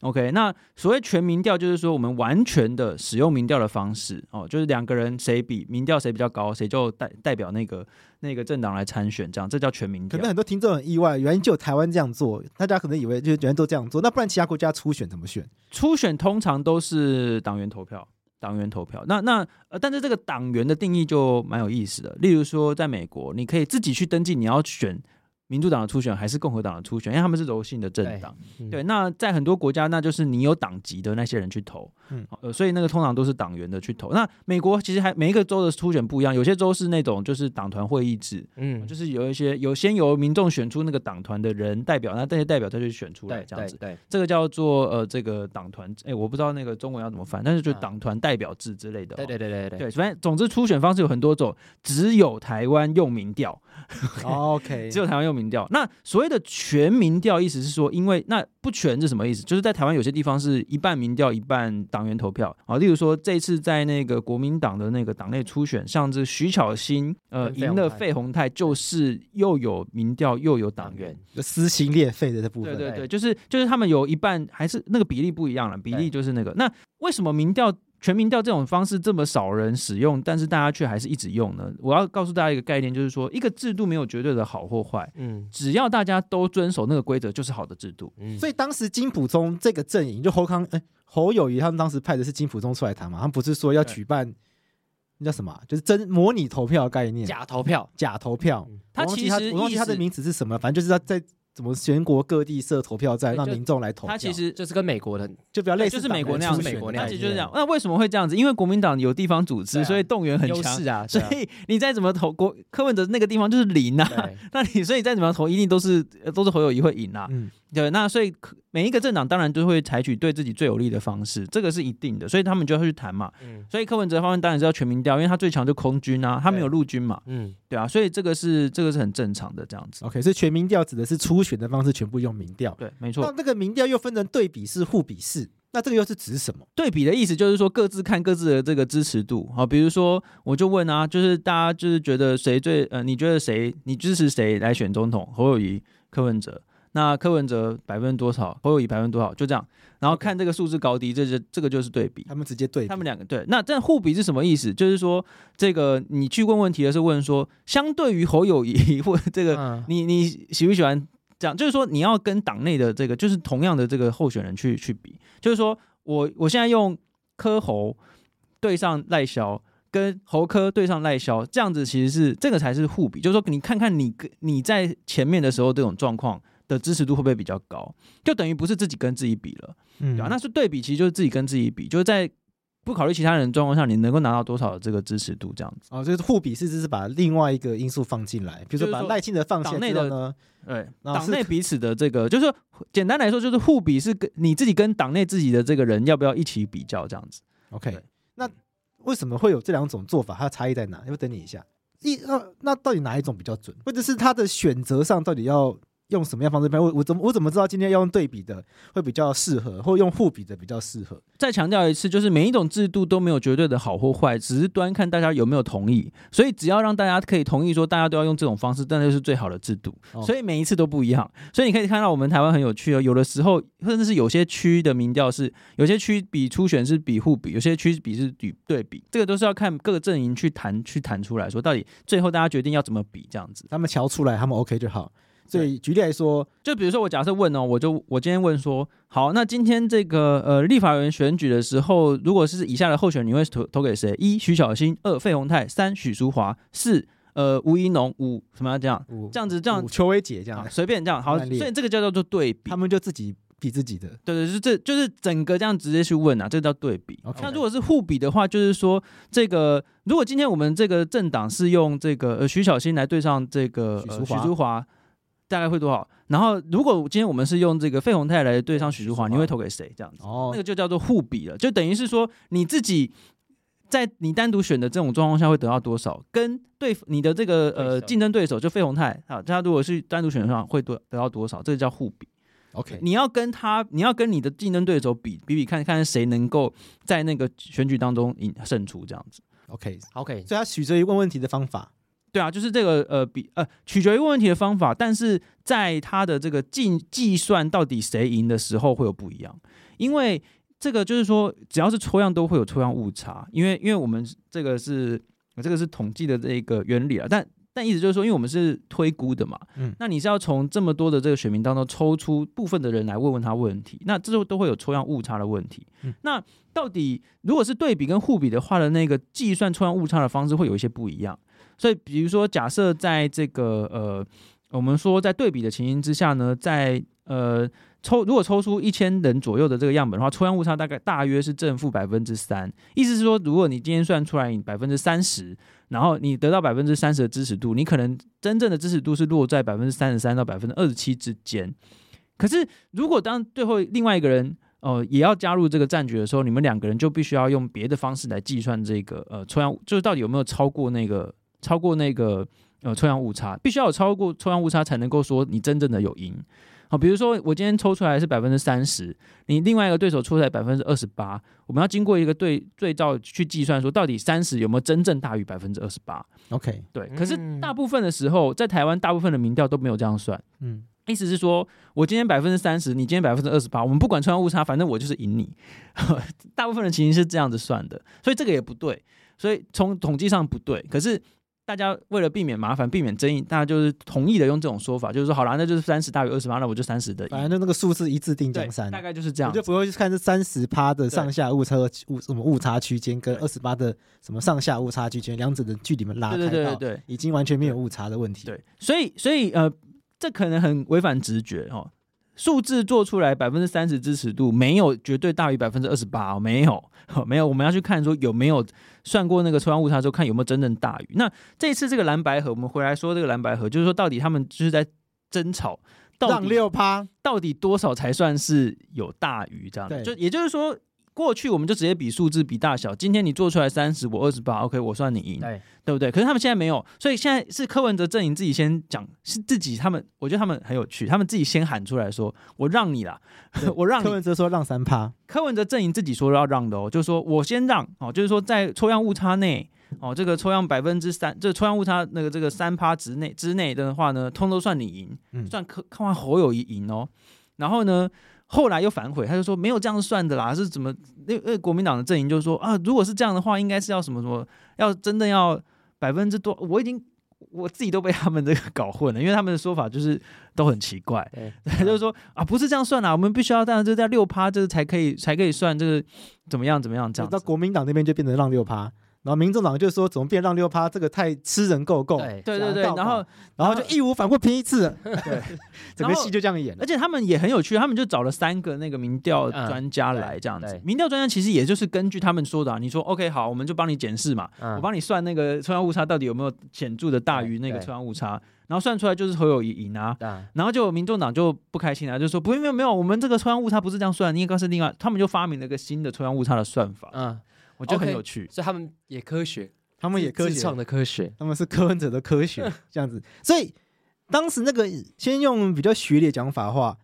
OK，那所谓全民调就是说我们完全的使用民调的方式哦，就是两个人谁比民调谁比较高，谁就代代表那个那个政党来参选，这样这叫全民调。可能很多听众很意外，原来就有台湾这样做，大家可能以为就是原来都这样做，那不然其他国家初选怎么选？初选通常都是党员投票，党员投票。那那呃，但是这个党员的定义就蛮有意思的，例如说在美国，你可以自己去登记你要选。民主党的初选还是共和党的初选，因为他们是柔性的政党。对，那在很多国家，那就是你有党籍的那些人去投，嗯，呃，所以那个通常都是党员的去投。那美国其实还每一个州的初选不一样，有些州是那种就是党团会议制，嗯，就是有一些有先由民众选出那个党团的人代表，那这些代表他就选出来这样子。对，对对这个叫做呃这个党团，哎，我不知道那个中文要怎么翻，但是就党团代表制之类的。对对对对对，对，反正总之初选方式有很多种，只有台湾用民调。OK，只有台湾用民调。那所谓的全民调，意思是说，因为那不全是什么意思？就是在台湾有些地方是一半民调，一半党员投票啊。例如说，这次在那个国民党的那个党内初选，像这徐巧芯呃赢了费鸿泰，就是又有民调又有党员，就撕心裂肺的这部分。对对对，就是就是他们有一半还是那个比例不一样了，比例就是那个。那为什么民调？全民调这种方式这么少人使用，但是大家却还是一直用呢？我要告诉大家一个概念，就是说一个制度没有绝对的好或坏，嗯，只要大家都遵守那个规则，就是好的制度。嗯，所以当时金溥聪这个阵营，就侯康、哎、侯友谊他们当时派的是金溥聪出来谈嘛，他们不是说要举办那叫什么，就是真模拟投票概念，假投票，假投票。嗯、他其实我忘记他的名词是什么，反正就是他在。怎么全国各地设投票站，让民众来投票？他其实就是跟美国的就比较类似，就是美国那样，美国那样，其实就是这样。那为什么会这样子？因为国民党有地方组织，所以动员很强啊。所以你再怎么投国柯文哲那个地方就是零啊。那你所以再怎么投，一定都是都是侯友谊会赢啊。嗯。对，那所以每一个政党当然都会采取对自己最有利的方式，这个是一定的，所以他们就要去谈嘛。嗯，所以柯文哲方面当然是要全民调，因为他最强就空军啊，他没有陆军嘛。嗯，对啊，所以这个是这个是很正常的这样子。OK，所以全民调指的是初选的方式全部用民调。对，没错。那这个民调又分成对比式、互比式，那这个又是指什么？对比的意思就是说各自看各自的这个支持度。好，比如说我就问啊，就是大家就是觉得谁最呃，你觉得谁你支持谁来选总统？侯友谊、柯文哲。那柯文哲百分之多少，侯友谊百分之多少，就这样，然后看这个数字高低，这就这个就是对比，他们直接对比，他们两个对。那这互比是什么意思？就是说，这个你去问问题的是问说，相对于侯友谊或这个，你你喜不喜欢这样？就是说，你要跟党内的这个，就是同样的这个候选人去去比，就是说我我现在用柯侯对上赖萧，跟侯柯对上赖萧，这样子其实是这个才是互比，就是说你看看你跟你在前面的时候这种状况。的支持度会不会比较高？就等于不是自己跟自己比了，嗯，对吧？那是对比，其实就是自己跟自己比，就是在不考虑其他人的状况下，你能够拿到多少这个支持度，这样子。哦，就是互比，是就是把另外一个因素放进来，比如说把赖清德放党内的呢，对，党内彼此的这个，就是说简单来说，就是互比是跟你自己跟党内自己的这个人要不要一起比较这样子。OK，那为什么会有这两种做法？它的差异在哪？要不等你一下，一那那到底哪一种比较准？或者是他的选择上到底要？用什么样方式拍？我我怎么我怎么知道今天要用对比的会比较适合，或用互比的比较适合？再强调一次，就是每一种制度都没有绝对的好或坏，只是端看大家有没有同意。所以只要让大家可以同意说大家都要用这种方式，那就是最好的制度。所以每一次都不一样。所以你可以看到我们台湾很有趣哦，有的时候甚至是有些区的民调是有些区比初选是比互比，有些区比是比对比，这个都是要看各个阵营去谈去谈出来说，到底最后大家决定要怎么比这样子。他们瞧出来，他们 OK 就好。所以举例来说，就比如说我假设问哦，我就我今天问说，好，那今天这个呃立法员选举的时候，如果是以下的候选人，你会投投给谁？一徐小新，二费鸿泰，三许淑华，四呃吴怡农，五什么要这样？五这样子这样邱威杰这样随便这样好，所以这个叫做对比，他们就自己比自己的，对对，是这就是整个这样直接去问啊，这个叫对比。那如果是互比的话，就是说这个如果今天我们这个政党是用这个呃徐小新来对上这个许淑华。大概会多少？然后，如果今天我们是用这个费宏泰来对上许淑华，你会投给谁？这样子，哦，那个就叫做互比了，就等于是说你自己在你单独选的这种状况下会得到多少，跟对你的这个呃竞争对手就费宏泰啊，他如果是单独选的话会多得到多少？这个叫互比。OK，你要跟他，你要跟你的竞争对手比比比看看谁能够在那个选举当中赢胜出这样子。OK，OK，Okay, okay. 所以他取决于问问题的方法。对啊，就是这个呃比呃取决于问题的方法，但是在它的这个计计算到底谁赢的时候会有不一样，因为这个就是说只要是抽样都会有抽样误差，因为因为我们这个是这个是统计的这个原理啊，但。但意思就是说，因为我们是推估的嘛，嗯，那你是要从这么多的这个选民当中抽出部分的人来问问他问题，那这就都会有抽样误差的问题。嗯，那到底如果是对比跟互比的话的那个计算抽样误差的方式会有一些不一样。所以，比如说，假设在这个呃，我们说在对比的情形之下呢，在呃抽如果抽出一千人左右的这个样本的话，抽样误差大概大约是正负百分之三。意思是说，如果你今天算出来你百分之三十。然后你得到百分之三十的支持度，你可能真正的支持度是落在百分之三十三到百分之二十七之间。可是如果当最后另外一个人呃也要加入这个战局的时候，你们两个人就必须要用别的方式来计算这个呃抽样，就是到底有没有超过那个超过那个呃抽样误差，必须要有超过抽样误差才能够说你真正的有赢。好，比如说我今天抽出来是百分之三十，你另外一个对手抽出来百分之二十八，我们要经过一个对对照去计算，说到底三十有没有真正大于百分之二十八？OK，对。可是大部分的时候，在台湾大部分的民调都没有这样算。嗯，意思是说我今天百分之三十，你今天百分之二十八，我们不管抽样误差，反正我就是赢你。大部分的情形是这样子算的，所以这个也不对，所以从统计上不对。可是。大家为了避免麻烦、避免争议，大家就是同意的用这种说法，就是说好了，那就是三十大于二十八，那我就三十的。反正那个数字一致定江山，大概就是这样。就不会看这三十趴的上下误差误什么误差区间，跟二十八的什么上下误差区间，两者的距离们拉开，对对对对，已经完全没有误差的问题。对，所以所以呃，这可能很违反直觉哦。数字做出来百分之三十支持度没有绝对大于百分之二十八，没有，没有，我们要去看说有没有算过那个抽样误差之后，看有没有真正大于。那这一次这个蓝白河，我们回来说这个蓝白河，就是说到底他们就是在争吵，到让六趴到底多少才算是有大于这样对？就也就是说。过去我们就直接比数字比大小，今天你做出来三十，我二十八，OK，我算你赢，对，对不对？可是他们现在没有，所以现在是柯文哲阵营自己先讲，是自己他们，我觉得他们很有趣，他们自己先喊出来说，我让你啦，我让你。柯文哲说让三趴，柯文哲阵营自己说要让的哦，就是说我先让哦，就是说在抽样误差内哦，这个抽样百分之三，这个抽样误差那个这个三趴之内之内的话呢，通通算你赢，嗯，算柯看完侯友谊赢哦，然后呢？后来又反悔，他就说没有这样算的啦，是怎么？那那国民党的阵营就说啊，如果是这样的话，应该是要什么什么，要真的要百分之多？我已经我自己都被他们这个搞混了，因为他们的说法就是都很奇怪，对，就是说啊，不是这样算啦，我们必须要这样，就在六趴，就是才可以才可以算就是怎么样怎么样这样。到国民党那边就变成让六趴。然后民众党就说怎么变让六趴，这个太吃人够够。对对对，然后然后就义无反顾拼一次，对，整个戏就这样演。而且他们也很有趣，他们就找了三个那个民调专家来这样子。民调专家其实也就是根据他们说的，你说 OK 好，我们就帮你检视嘛，我帮你算那个抽样误差到底有没有显著的大于那个抽样误差，然后算出来就是侯友宜赢啊。然后就民众党就不开心了，就说不没有没有，我们这个抽样误差不是这样算，你应该是另外，他们就发明了一个新的抽样误差的算法。嗯，我觉得很有趣，所以他们也科学。他们也科学。自创的科学，他们是科恩哲的科学这样子，所以当时那个先用比较学。理讲法的话，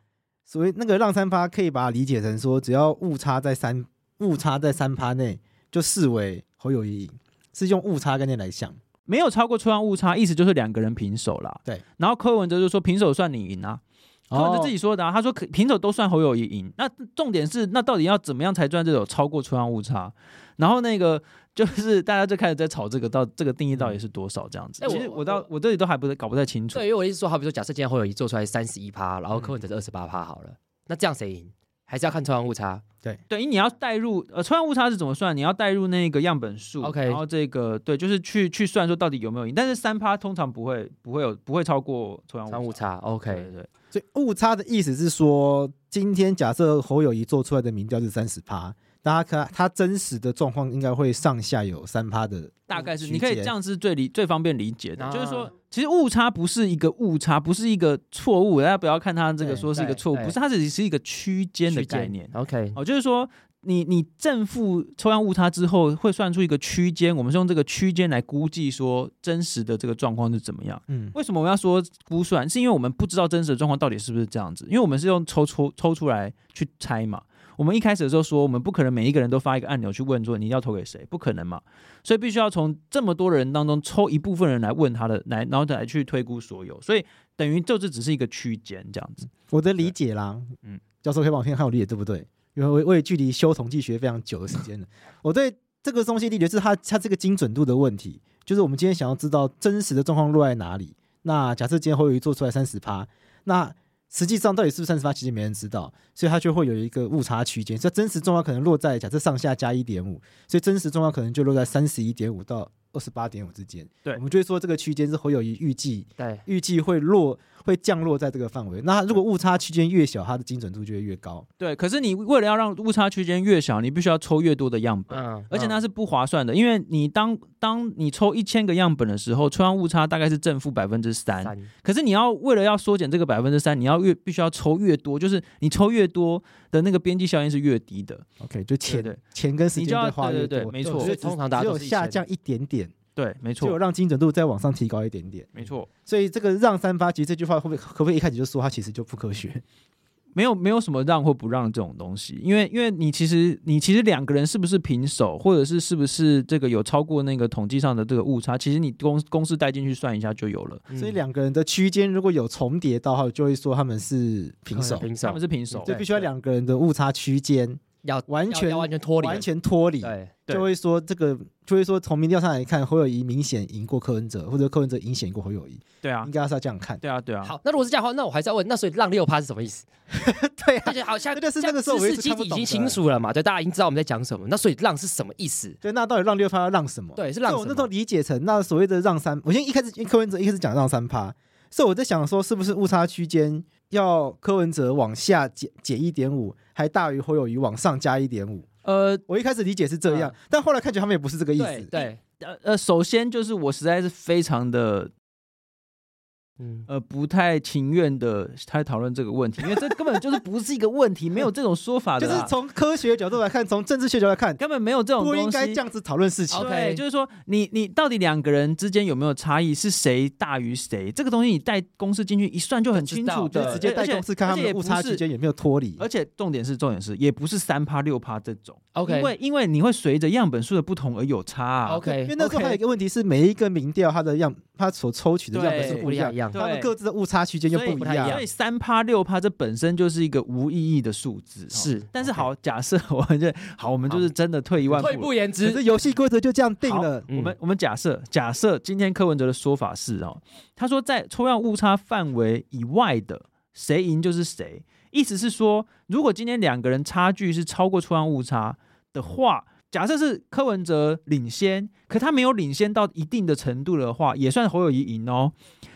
所谓那个让三趴可以把它理解成说，只要误差在三误差在三趴内，就视为侯友谊赢，是用误差概念来想，没有超过抽样误差，意思就是两个人平手了。对，然后柯文哲就说平手算你赢啊，柯文哲自己说的啊，他说平手都算侯友谊赢，那重点是那到底要怎么样才算这种超过抽样误差？然后那个。就是大家就开始在吵这个到这个定义到底是多少这样子。其实我到我这里都还不是搞不太清楚。对，因为我意思说，好比说，假设今天侯友谊做出来三十一趴，然后柯文哲是二十八趴好了，那这样谁赢？还是要看抽样误差。对对，因为你要带入呃抽样误差是怎么算？你要带入那个样本数，OK，然后这个对，就是去去算说到底有没有赢。但是三趴通常不会不会有不会超过抽样误差，OK，对，对。所以误差的意思是说，今天假设侯友谊做出来的民调是三十趴。大家看，他真实的状况应该会上下有三趴的，大概是你可以这样是最理最方便理解的，就是说，其实误差不是一个误差，不是一个错误，大家不要看它这个说是一个错误，不是，它只是一个区间的概念。OK，哦，就是说你你正负抽样误差之后会算出一个区间，我们是用这个区间来估计说真实的这个状况是怎么样。嗯，为什么我们要说估算？是因为我们不知道真实的状况到底是不是这样子，因为我们是用抽抽抽出来去猜嘛。我们一开始的时候说，我们不可能每一个人都发一个按钮去问说你要投给谁，不可能嘛，所以必须要从这么多人当中抽一部分人来问他的，来然后再来去推估所有，所以等于就这只是一个区间这样子。我的理解啦，嗯，教授可以帮我听看我理解对不对？因为我我也距离修统计学非常久的时间了，我对这个东西理解是它它这个精准度的问题，就是我们今天想要知道真实的状况落在哪里。那假设今天侯友谊做出来三十趴，那实际上到底是不是三十趴，其实没人知道，所以它就会有一个误差区间。所以真实状况可能落在假设上下加一点五，所以真实状况可能就落在三十一点五到二十八点五之间。对，我们就会说这个区间是侯友谊预计，对，预计会落会降落在这个范围。那如果误差区间越小，它的精准度就会越高。对，可是你为了要让误差区间越小，你必须要抽越多的样本，嗯，而且那是不划算的，因为你当当你抽一千个样本的时候，抽样误差大概是正负百分之三。可是你要为了要缩减这个百分之三，你要越必须要抽越多，就是你抽越多的那个边际效应是越低的。OK，就钱对对钱跟时间会花越多，对对对，没错。所以通常只有下降一点点，对，没错，就有让精准度再往上提高一点点，没错。所以这个让三发，其实这句话会不会可不可以一开始就说它其实就不科学？没有没有什么让或不让这种东西，因为因为你其实你其实两个人是不是平手，或者是是不是这个有超过那个统计上的这个误差，其实你公公式带进去算一下就有了。嗯、所以两个人的区间如果有重叠到话，就会说他们是平手，平手。他们是平手，就必须要两个人的误差区间要完全完全脱离，完全脱离。对。就会说这个，就会说从民调上来看，侯友谊明显赢过柯文哲，或者柯文哲明显赢过侯友谊。对啊，应该是要这样看。对啊，对啊。好，那如果是这样的话，那我还是要问，那所以让六趴是什么意思？对啊，而且好像就是那个时候我知识基底已经清楚了嘛，对，大家已经知道我们在讲什么。那所以让是什么意思？对，那到底让六趴要让什么？对，是让。我那时候理解成那所谓的让三，我先一开始柯文哲一开始讲让三趴，所以我在想说，是不是误差区间要柯文哲往下减减一点五，还大于侯友谊往上加一点五？呃，我一开始理解是这样，嗯、但后来看起来他们也不是这个意思。对，呃呃，首先就是我实在是非常的。嗯，呃，不太情愿的，他讨论这个问题，因为这根本就是不是一个问题，没有这种说法的。就是从科学角度来看，从政治学角度来看，根本没有这种东西。不应该这样子讨论事情。对，就是说，你你到底两个人之间有没有差异？是谁大于谁？这个东西你带公式进去一算就很清楚的，直接带公式看他们误差之间有没有脱离。而且重点是重点是，也不是三趴六趴这种。OK，因为因为你会随着样本数的不同而有差啊。OK，因为那时候还有一个问题是，每一个民调它的样，它所抽取的样本是不一样，它们各自的误。差区间就不一样，所以三趴六趴这本身就是一个无意义的数字。是，但是好，假设我们就好，我们就是真的退一万步，退一步言之，这游戏规则就这样定了。我们我们假设，假设今天柯文哲的说法是哦，他说在抽样误差范围以外的谁赢就是谁，意思是说，如果今天两个人差距是超过抽样误差的话，假设是柯文哲领先，可他没有领先到一定的程度的话，也算侯友谊赢哦。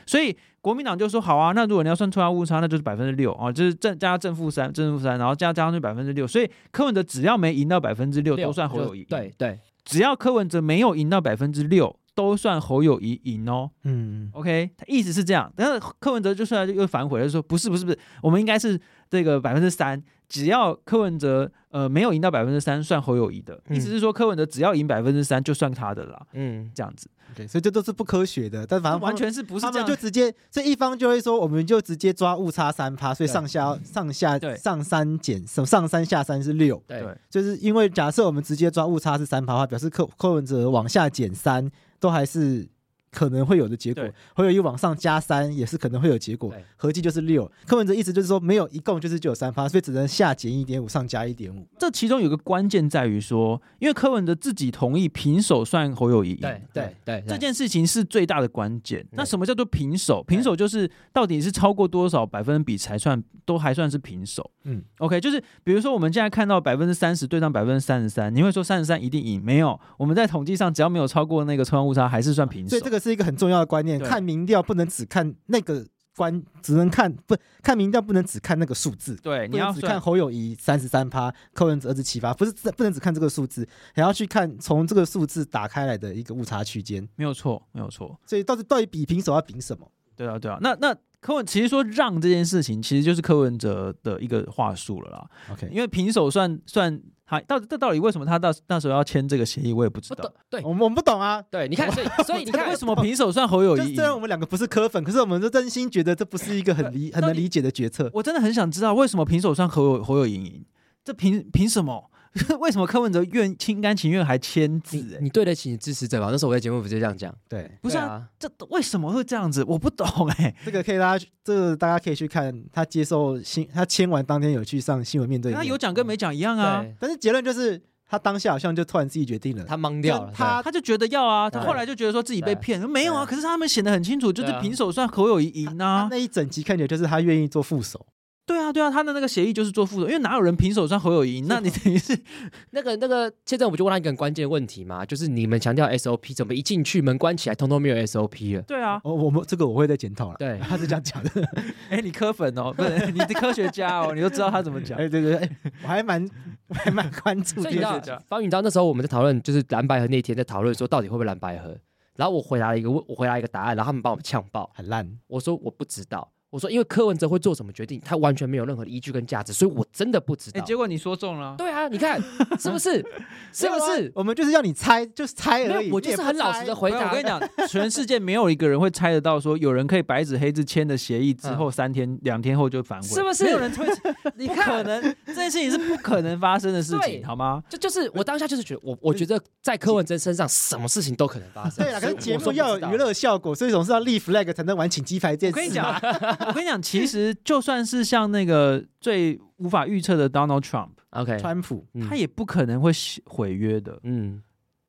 所以。国民党就说好啊，那如果你要算出来误差，那就是百分之六啊，就是正加正负三，正负三，然后加加上去百分之六。所以柯文哲只要没赢到百分之六，都算侯友谊。对对，只要柯文哲没有赢到百分之六，都算侯友谊赢哦。嗯，OK，他意思是这样，但是柯文哲就出来又反悔了，就说不是不是不是，我们应该是这个百分之三。只要柯文哲呃没有赢到百分之三，算侯友谊的。意思是说柯文哲只要赢百分之三，就算他的啦。嗯，这样子。对，所以这都是不科学的。但反正完全是不是这样？就直接这一方就会说，我们就直接抓误差三趴，所以上下上下上三减上上三下三是六。对，就是因为假设我们直接抓误差是三趴的话，表示柯柯文哲往下减三都还是。可能会有的结果，侯友谊往上加三，也是可能会有结果，合计就是六。柯文哲意思就是说，没有一共就是就有三趴，所以只能下减一点五，上加一点五。这其中有个关键在于说，因为柯文哲自己同意平手算侯友谊赢，对对对，这件事情是最大的关键。那什么叫做平手？平手就是到底是超过多少百分比才算都还算是平手。嗯，OK，就是比如说我们现在看到百分之三十对上百分之三十三，你会说三十三一定赢？没有，我们在统计上只要没有超过那个抽样误差，还是算平手。所以这个。是一个很重要的观念，看民调不能只看那个关，只能看不看民调不能只看那个数字。对，你要只看侯友谊三十三趴，柯文哲二十七趴，不是不能只看这个数字，还要去看从这个数字打开来的一个误差区间。没有错，没有错。所以到底到底比平手要比什么？对啊，对啊。那那柯文其实说让这件事情，其实就是柯文哲的一个话术了啦。OK，因为平手算算。好，到这到底为什么他到那时候要签这个协议，我也不知道。对，我们我们不懂啊。对，你看，所以所 以你看，为什么平手算侯友谊？虽然我们两个不是科粉，可是我们都真心觉得这不是一个很理 很能理解的决策。我真的很想知道为什么平手算侯友侯友谊赢。这凭凭什么？为什么柯文哲愿心甘情愿还签字？欸？你对得起你支持者吗？那时候我在节目不是这样讲？对，不是啊，啊这为什么会这样子？我不懂哎、欸。这个可以大家，这个大家可以去看他接受新，他签完当天有去上新闻面对面，他有讲跟没讲一样啊。但是结论就是。他当下好像就突然自己决定了，他懵掉了，他他就觉得要啊，他后来就觉得说自己被骗，没有啊，可是他们显得很清楚，就是平手算侯友宜赢啊，那一整集看起来就是他愿意做副手。对啊，对啊，他的那个协议就是做副手，因为哪有人平手算侯友谊？那你等于是 那个那个，现在我们就问他一个很关键的问题嘛，就是你们强调 SOP，怎么一进去门关起来，通通没有 SOP 了？对啊，我我们这个我会再检讨了。对，他是这样讲的。哎，你科粉哦，不是你的科学家哦，你都知道他怎么讲。哎，对对对，我还蛮我还蛮关注科学家。方宇，你知道那时候我们在讨论，就是蓝白合那天在讨论说到底会不会蓝白合，然后我回答了一个问，我回答一个答案，然后他们把我们呛爆，很烂。我说我不知道。我说，因为柯文哲会做什么决定，他完全没有任何的依据跟价值，所以我真的不知道。结果你说中了。对啊，你看 是不是？是不是？我们就是要你猜，就是猜而已。我就是很老实的回答。我跟你讲，全世界没有一个人会猜得到，说有人可以白纸黑字签的协议之后三天、两天后就反悔，是不是？没有人会，你看，可能这件事情是不可能发生的事情，好吗？就就是我当下就是觉得，我我觉得在柯文哲身上，什么事情都可能发生。对啊，可是节目要有娱乐效果，所以总是要立 flag 才能玩请鸡排这件事。我跟你讲，我跟你讲，其实。就算是像那个最无法预测的 Donald Trump，OK，川普，他也不可能会毁约的。嗯，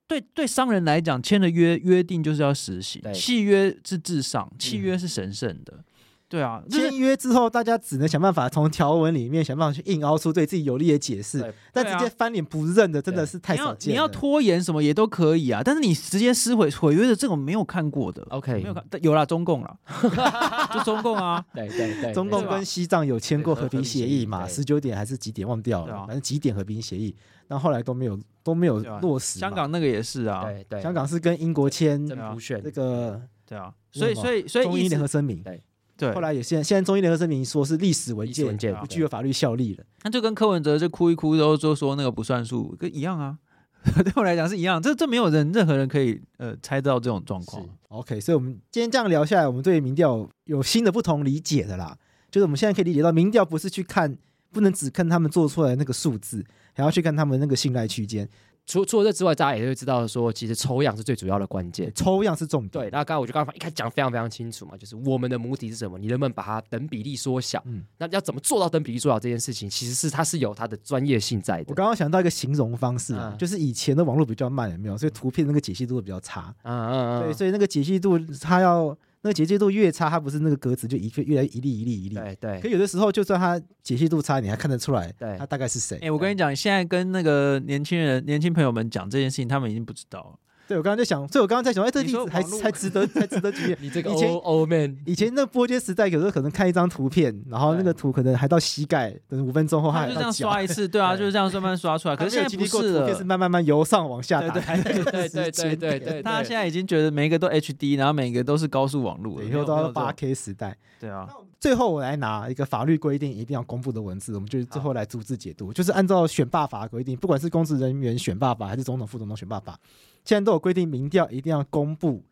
对，对商人来讲，签的约约定就是要实行，契约是至上，契约是神圣的。对啊，签约之后，大家只能想办法从条文里面想办法去硬凹出对自己有利的解释，但直接翻脸不认的真的是太少见了。你要拖延什么也都可以啊，但是你直接撕毁毁约的这种没有看过的。OK，没有看，有啦，中共啦，就中共啊，对对对，中共跟西藏有签过和平协议嘛，十九点还是几点忘掉了，反正几点和平协议，但后来都没有都没有落实。香港那个也是啊，对对，香港是跟英国签真普选这个，对啊，所以所以所以中英联合声明，对。对，后来也现在现在中英联合声明说是历史文件，不具有法律效力了。那就跟柯文哲就哭一哭，然后就说那个不算数，跟一样啊。对我来讲是一样，这这没有人任何人可以呃猜到这种状况。OK，所以我们今天这样聊下来，我们对民调有新的不同理解的啦。就是我们现在可以理解到，民调不是去看，不能只看他们做出来的那个数字，还要去看他们那个信赖区间。除除了这之外，大家也会知道说，其实抽样是最主要的关键，抽样是重点。对，那刚刚我就刚刚一开始讲非常非常清楚嘛，就是我们的母体是什么？你能不能把它等比例缩小？嗯，那要怎么做到等比例缩小这件事情？其实是它是有它的专业性在的。我刚刚想到一个形容方式，嗯、就是以前的网络比较慢，有没有？所以图片那个解析度会比较差。嗯嗯嗯。对，所以那个解析度它要。那个解析度越差，它不是那个格子就一越来越一粒一粒一粒。对对。可有的时候，就算它解析度差，你还看得出来，对，它大概是谁？哎，我跟你讲，现在跟那个年轻人、年轻朋友们讲这件事情，他们已经不知道了。对，我刚刚在想，所以我刚刚在想，哎，这例子还还值得，还值得举例。你这个 old man，以前那波接时代，有时候可能看一张图片，然后那个图可能还到膝盖，等五分钟后，还就这样刷一次，对啊，就是这样慢慢刷出来。可是现在不是了，是慢慢慢由上往下打开。对对对对对对，大家现在已经觉得每一个都 HD，然后每一个都是高速网络，以后都要八 K 时代。对啊。最后我来拿一个法律规定一定要公布的文字，我们就最后来逐字解读，就是按照选罢法规定，不管是公职人员选罢法还是总统副总统选罢法。现在都有规定，民调一定要公布。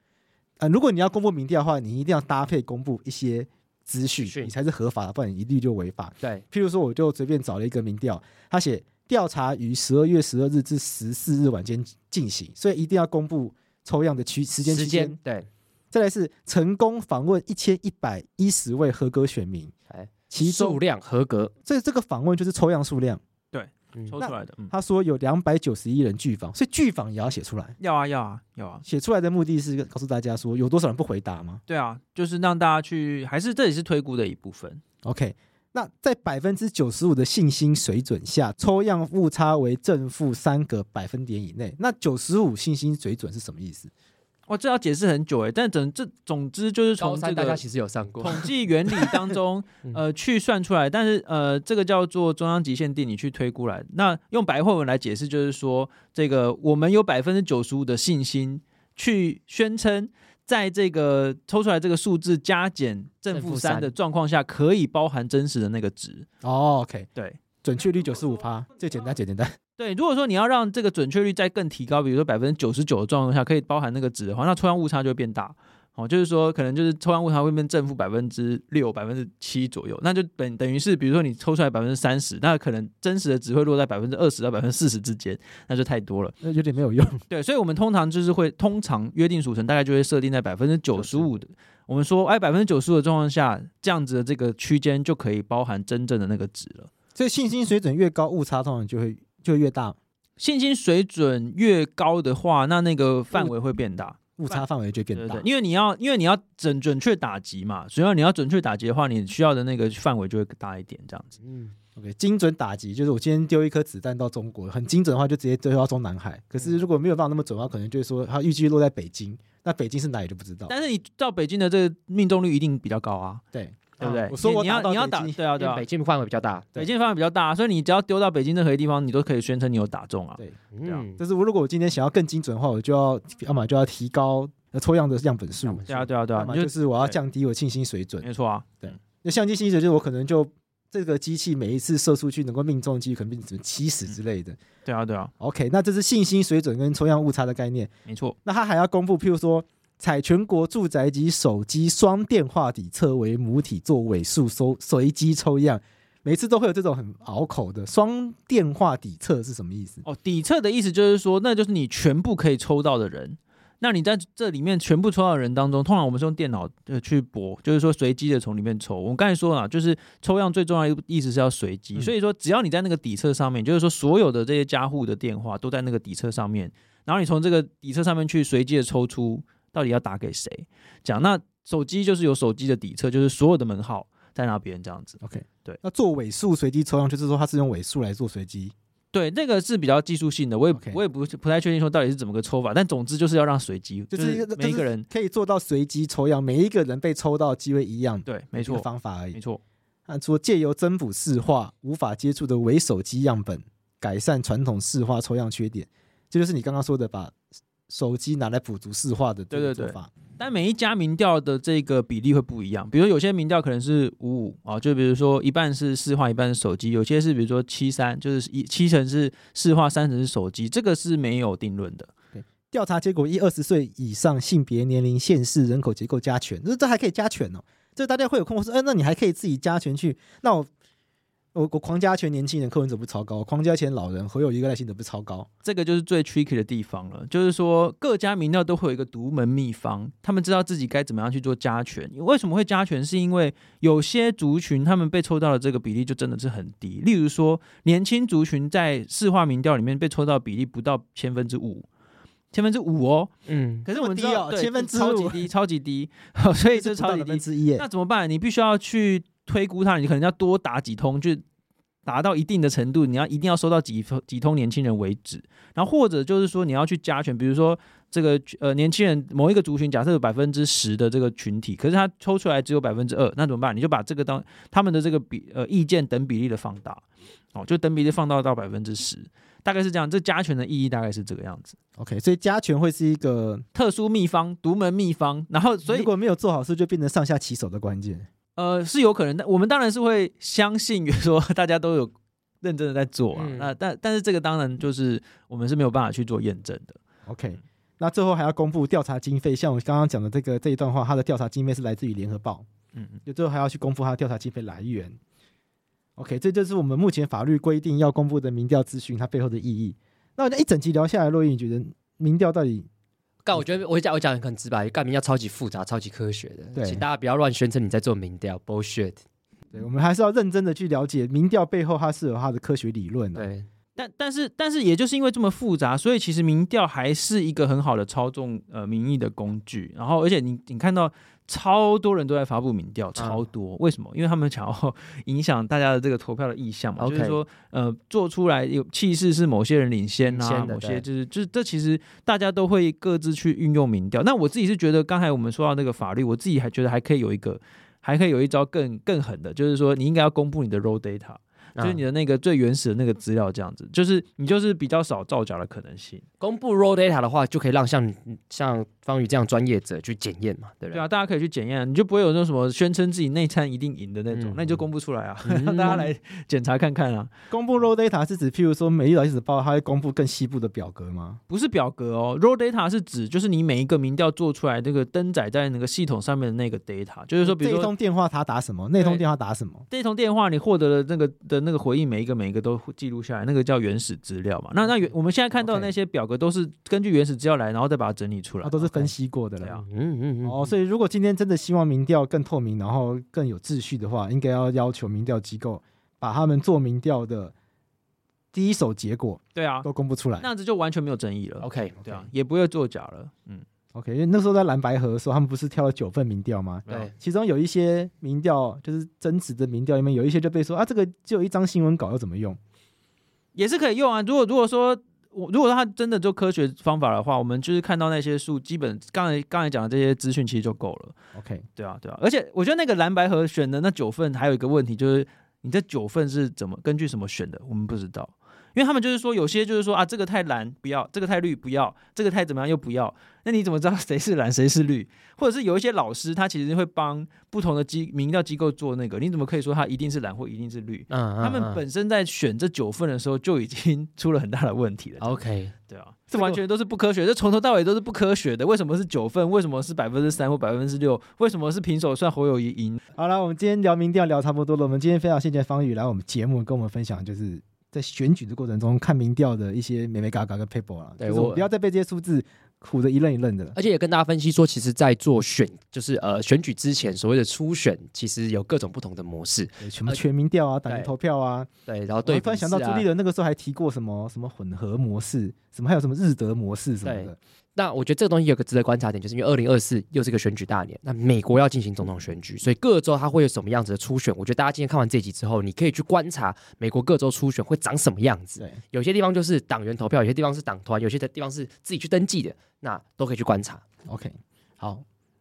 呃，如果你要公布民调的话，你一定要搭配公布一些资讯，你才是合法的，不然一律就违法。对，譬如说，我就随便找了一个民调，他写调查于十二月十二日至十四日晚间进行，所以一定要公布抽样的区时间区间。对，再来是成功访问一千一百一十位合格选民，其数量合格，所以这个访问就是抽样数量。对抽出来的，他说有两百九十一人拒访，所以拒访也要写出来。要啊，要啊，要啊！写出来的目的是告诉大家说有多少人不回答吗？对啊，就是让大家去，还是这也是推估的一部分。OK，那在百分之九十五的信心水准下，抽样误差为正负三个百分点以内。那九十五信心水准是什么意思？哇，这要解释很久哎，但总这总之就是从这个大家其实有上过统计原理当中，呃，去算出来。但是呃，这个叫做中央极限定理去推估来。那用白话文来解释，就是说这个我们有百分之九十五的信心去宣称，在这个抽出来这个数字加减正负三的状况下，可以包含真实的那个值。哦，OK，对。准确率九十五趴，最简单，最简单。对，如果说你要让这个准确率再更提高，比如说百分之九十九的状况下可以包含那个值的话，那抽样误差就会变大。哦，就是说可能就是抽样误差会变正负百分之六、百分之七左右，那就等等于是，比如说你抽出来百分之三十，那可能真实的值会落在百分之二十到百分之四十之间，那就太多了，那有点没有用。对，所以我们通常就是会通常约定俗成，大概就会设定在百分之九十五的。我们说，哎，百分之九十五的状况下，这样子的这个区间就可以包含真正的那个值了。所以信心水准越高，误差通常就会就越大。现金水准越高的话，那那个范围会变大。误差范围就变大，对对对，因为你要，因为你要准准确打击嘛，所以你要准确打击的话，你需要的那个范围就会大一点，这样子。嗯，OK，精准打击就是我今天丢一颗子弹到中国，很精准的话就直接丢到中南海。可是如果没有办法那么准的话，可能就是说它预计落在北京，那北京是哪里就不知道。但是你到北京的这个命中率一定比较高啊，对对不对？我说我你要你要打，对啊对啊，北京范围比较大，北京范围比较大，所以你只要丢到北京任何地方，你都可以宣称你有打中啊。对，这样。但是我如果我今天想要更精准的话，我就要要么就要提高。那抽样的样本数，对啊，对啊，对啊，就是我要降低我信心水准，没错啊，对。那相机信心水准，我可能就这个机器每一次射出去能够命中的几率可能变成七十之类的，对啊，对啊。OK，那这是信心水准跟抽样误差的概念，没错。那他还要公布，譬如说采全国住宅及手机双电话底册为母体做尾数收随机抽样，每次都会有这种很拗口的双电话底册是什么意思？哦，底册的意思就是说，那就是你全部可以抽到的人。那你在这里面全部抽到的人当中，通常我们是用电脑呃去拨，就是说随机的从里面抽。我们刚才说了，就是抽样最重要的意思是要随机，嗯、所以说只要你在那个底册上面，就是说所有的这些家户的电话都在那个底册上面，然后你从这个底册上面去随机的抽出到底要打给谁。讲那手机就是有手机的底册，就是所有的门号在那边这样子。OK，对。那做尾数随机抽样，就是说它是用尾数来做随机。对，那个是比较技术性的，我也.我也不不太确定说到底是怎么个抽法，但总之就是要让随机，就是每一个人可以做到随机抽样，每一个人被抽到机会一样。对，没错，方法而已。没错。按说借由增补市化无法接触的伪手机样本，改善传统市化抽样缺点，这就是你刚刚说的把手机拿来补足视化的。对对对。但每一家民调的这个比例会不一样，比如有些民调可能是五五啊，就比如说一半是视化，一半是手机；有些是比如说七三，就是一七成是视化，三成是手机，这个是没有定论的。对，调查结果一二十岁以上性别、年龄、县市、人口结构加权，这这还可以加权哦。这大家会有空说，哎，那你还可以自己加权去？那我。我我狂加权年轻人柯文哲不超高，狂加权老人侯友宜赖清德不超高，这个就是最 tricky 的地方了。就是说各家民调都会有一个独门秘方，他们知道自己该怎么样去做加权。为什么会加权？是因为有些族群他们被抽到的这个比例就真的是很低。例如说年轻族群在市话民调里面被抽到的比例不到千分之五，千分之五哦。嗯，可是我们知道千分之五超级低，超级低，所以这超级低。那怎么办？你必须要去。推估他，你可能要多打几通，就达到一定的程度，你要一定要收到几通几通年轻人为止。然后或者就是说你要去加权，比如说这个呃年轻人某一个族群，假设有百分之十的这个群体，可是他抽出来只有百分之二，那怎么办？你就把这个当他们的这个比呃意见等比例的放大，哦，就等比例放大到百分之十，大概是这样。这加权的意义大概是这个样子。OK，所以加权会是一个特殊秘方、独门秘方。然后所以如果没有做好事，就变成上下其手的关键。呃，是有可能的。我们当然是会相信，比如说大家都有认真的在做啊。嗯、那但但是这个当然就是我们是没有办法去做验证的。OK，那最后还要公布调查经费，像我刚刚讲的这个这一段话，它的调查经费是来自于联合报。嗯嗯，就最后还要去公布它的调查经费来源。OK，这就是我们目前法律规定要公布的民调资讯它背后的意义。那我一整集聊下来，洛伊，你觉得民调到底？但我觉得我讲我讲很直白，干民调超级复杂、超级科学的，对请大家不要乱宣称你在做民调，bullshit。对，我们还是要认真的去了解民调背后它是有它的科学理论的。对，但但是但是也就是因为这么复杂，所以其实民调还是一个很好的操纵呃民意的工具。然后而且你你看到。超多人都在发布民调，超多，为什么？因为他们想要影响大家的这个投票的意向嘛。就是说，呃，做出来有气势是某些人领先啊，某些就是就是这其实大家都会各自去运用民调。那我自己是觉得，刚才我们说到那个法律，我自己还觉得还可以有一个，还可以有一招更更狠的，就是说你应该要公布你的 raw data。就是你的那个最原始的那个资料，这样子，就是你就是比较少造假的可能性。公布 raw data 的话，就可以让像像方宇这样专业者去检验嘛，对不对？对啊，大家可以去检验，你就不会有那种什么宣称自己内参一定赢的那种，嗯那你就公布出来啊，嗯 让大家来检查看看啊。公布 raw data 是指，譬如说每一历史报，它会公布更细部的表格吗？不是表格哦，raw data 是指就是你每一个民调做出来这个登载在那个系统上面的那个 data，就是说，比如说这一通电话他打什么，那通电话打什么？这一通电话你获得了那个的那个回应，每一个每一个都记录下来，那个叫原始资料嘛。那那原我们现在看到的那些表格都是根据原始资料来，然后再把它整理出来，它都是分析过的了。嗯嗯嗯，哦，所以如果今天真的希望民调更透明，然后更有秩序的话，应该要要求民调机构把他们做民调的第一手结果对啊，都公布出来。那样子就完全没有争议了。OK，对啊，也不会作假了。嗯，OK，因为那时候在蓝白河的时候，他们不是挑了九份民调吗？对，其中有一些民调就是真实的民调里面，有一些就被说啊，这个就有一张新闻稿要怎么用？也是可以用啊。如果如果说我如果他真的就科学方法的话，我们就是看到那些数，基本刚才刚才讲的这些资讯其实就够了。OK，对啊，对啊。而且我觉得那个蓝白盒选的那九份还有一个问题，就是你这九份是怎么根据什么选的，我们不知道。因为他们就是说，有些就是说啊，这个太蓝不要，这个太绿不要，这个太怎么样又不要。那你怎么知道 谁是蓝谁是绿？或者是有一些老师他其实会帮不同的机民调机构做那个，你怎么可以说他一定是蓝或一定是绿？嗯，他们本身在选这九份的时候就已经 出了很大的问题了。OK，对啊，这完全都是不科学，这从头到尾都是不科学的。为什么是九份？为什么是百分之三或百分之六？为什么是平手算侯友谊赢？好了，我们今天聊民调聊差不多了。我们今天非常谢谢方宇来我们节目跟我们分享，就是在选举的过程中看民调的一些美美嘎嘎跟 paper 啦。对我不要再被这些数字唬得一愣一愣的了。而且也跟大家分析说，其实，在做选就是呃选举之前，所谓的初选，其实有各种不同的模式。什么全民调啊，党员投票啊。对，然后我对，突然想到朱立伦那个时候还提过什么什么混合模式，什么还有什么日德模式什么的。那我觉得这个东西有个值得观察点，就是因为二零二四又是一个选举大年，那美国要进行总统选举，所以各州它会有什么样子的初选？我觉得大家今天看完这集之后，你可以去观察美国各州初选会长什么样子。对，有些地方就是党员投票，有些地方是党团，有些的地方是自己去登记的，那都可以去观察。OK，好，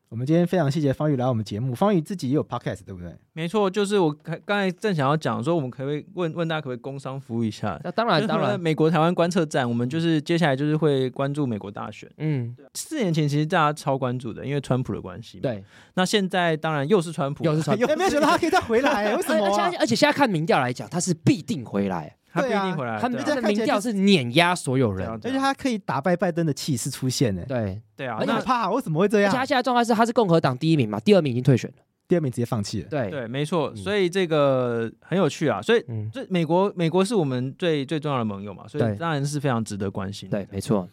我们今天非常谢谢方宇来我们节目。方宇自己也有 podcast 对不对？没错，就是我刚刚才正想要讲说，我们可不可以问问大家可不可以工商服务一下？那当然就是当然，美国台湾观测站，我们就是接下来就是会关注美国大选。嗯，四年前其实大家超关注的，因为川普的关系。，对，那现在当然又是川普，又是川普 哎，没有想到他可以再回来，为什么啊而且？而且现在看民调来讲，他是必定回来，他不一对啊定回来。他们对啊他的民调是碾压所有人。而且他可以打败拜登的气势出现呢，对，对啊，而且那好怕，为什么会这样？而且他现在状态是他是共和党第一名嘛，第二名已经退选了。第二名直接放弃了。对，对，没错，嗯所以这个很有趣啊。所以嗯，这美国美国是我们最最重要的盟友嘛，所以当然是非常值得关心。对，没错。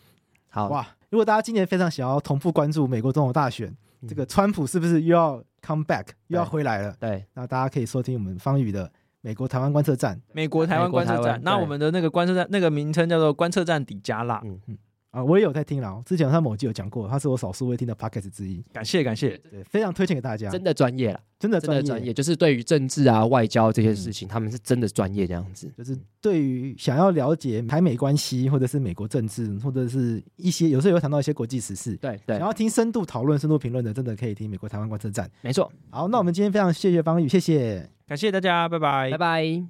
好，哇！如果大家今年非常想要同步关注美国总统大选，嗯这个川普是不是又要 come back，又要回来了？对，那大家可以收听我们方宇的美国台湾观测站。美国台湾观测站，那我们的那个观测站那个名称叫做观测站底加辣。嗯，啊，我也有在听啦。之前他某集有讲过，他是我少数会听的 podcast 之一，感谢感谢，对，非常推荐给大家，真的专业了，真的专业，真的专业，就是对于政治啊、外交这些事情，他们是真的专业这样子。就是对于想要了解台美关系，或者是美国政治，或者是一些有时候也会谈到一些国际时事，对对想，要听深度讨论、深度评论的，真的可以听美国台湾观测站。没错。好，那我们今天非常谢谢方宇，谢谢。感谢大家，拜拜拜。拜。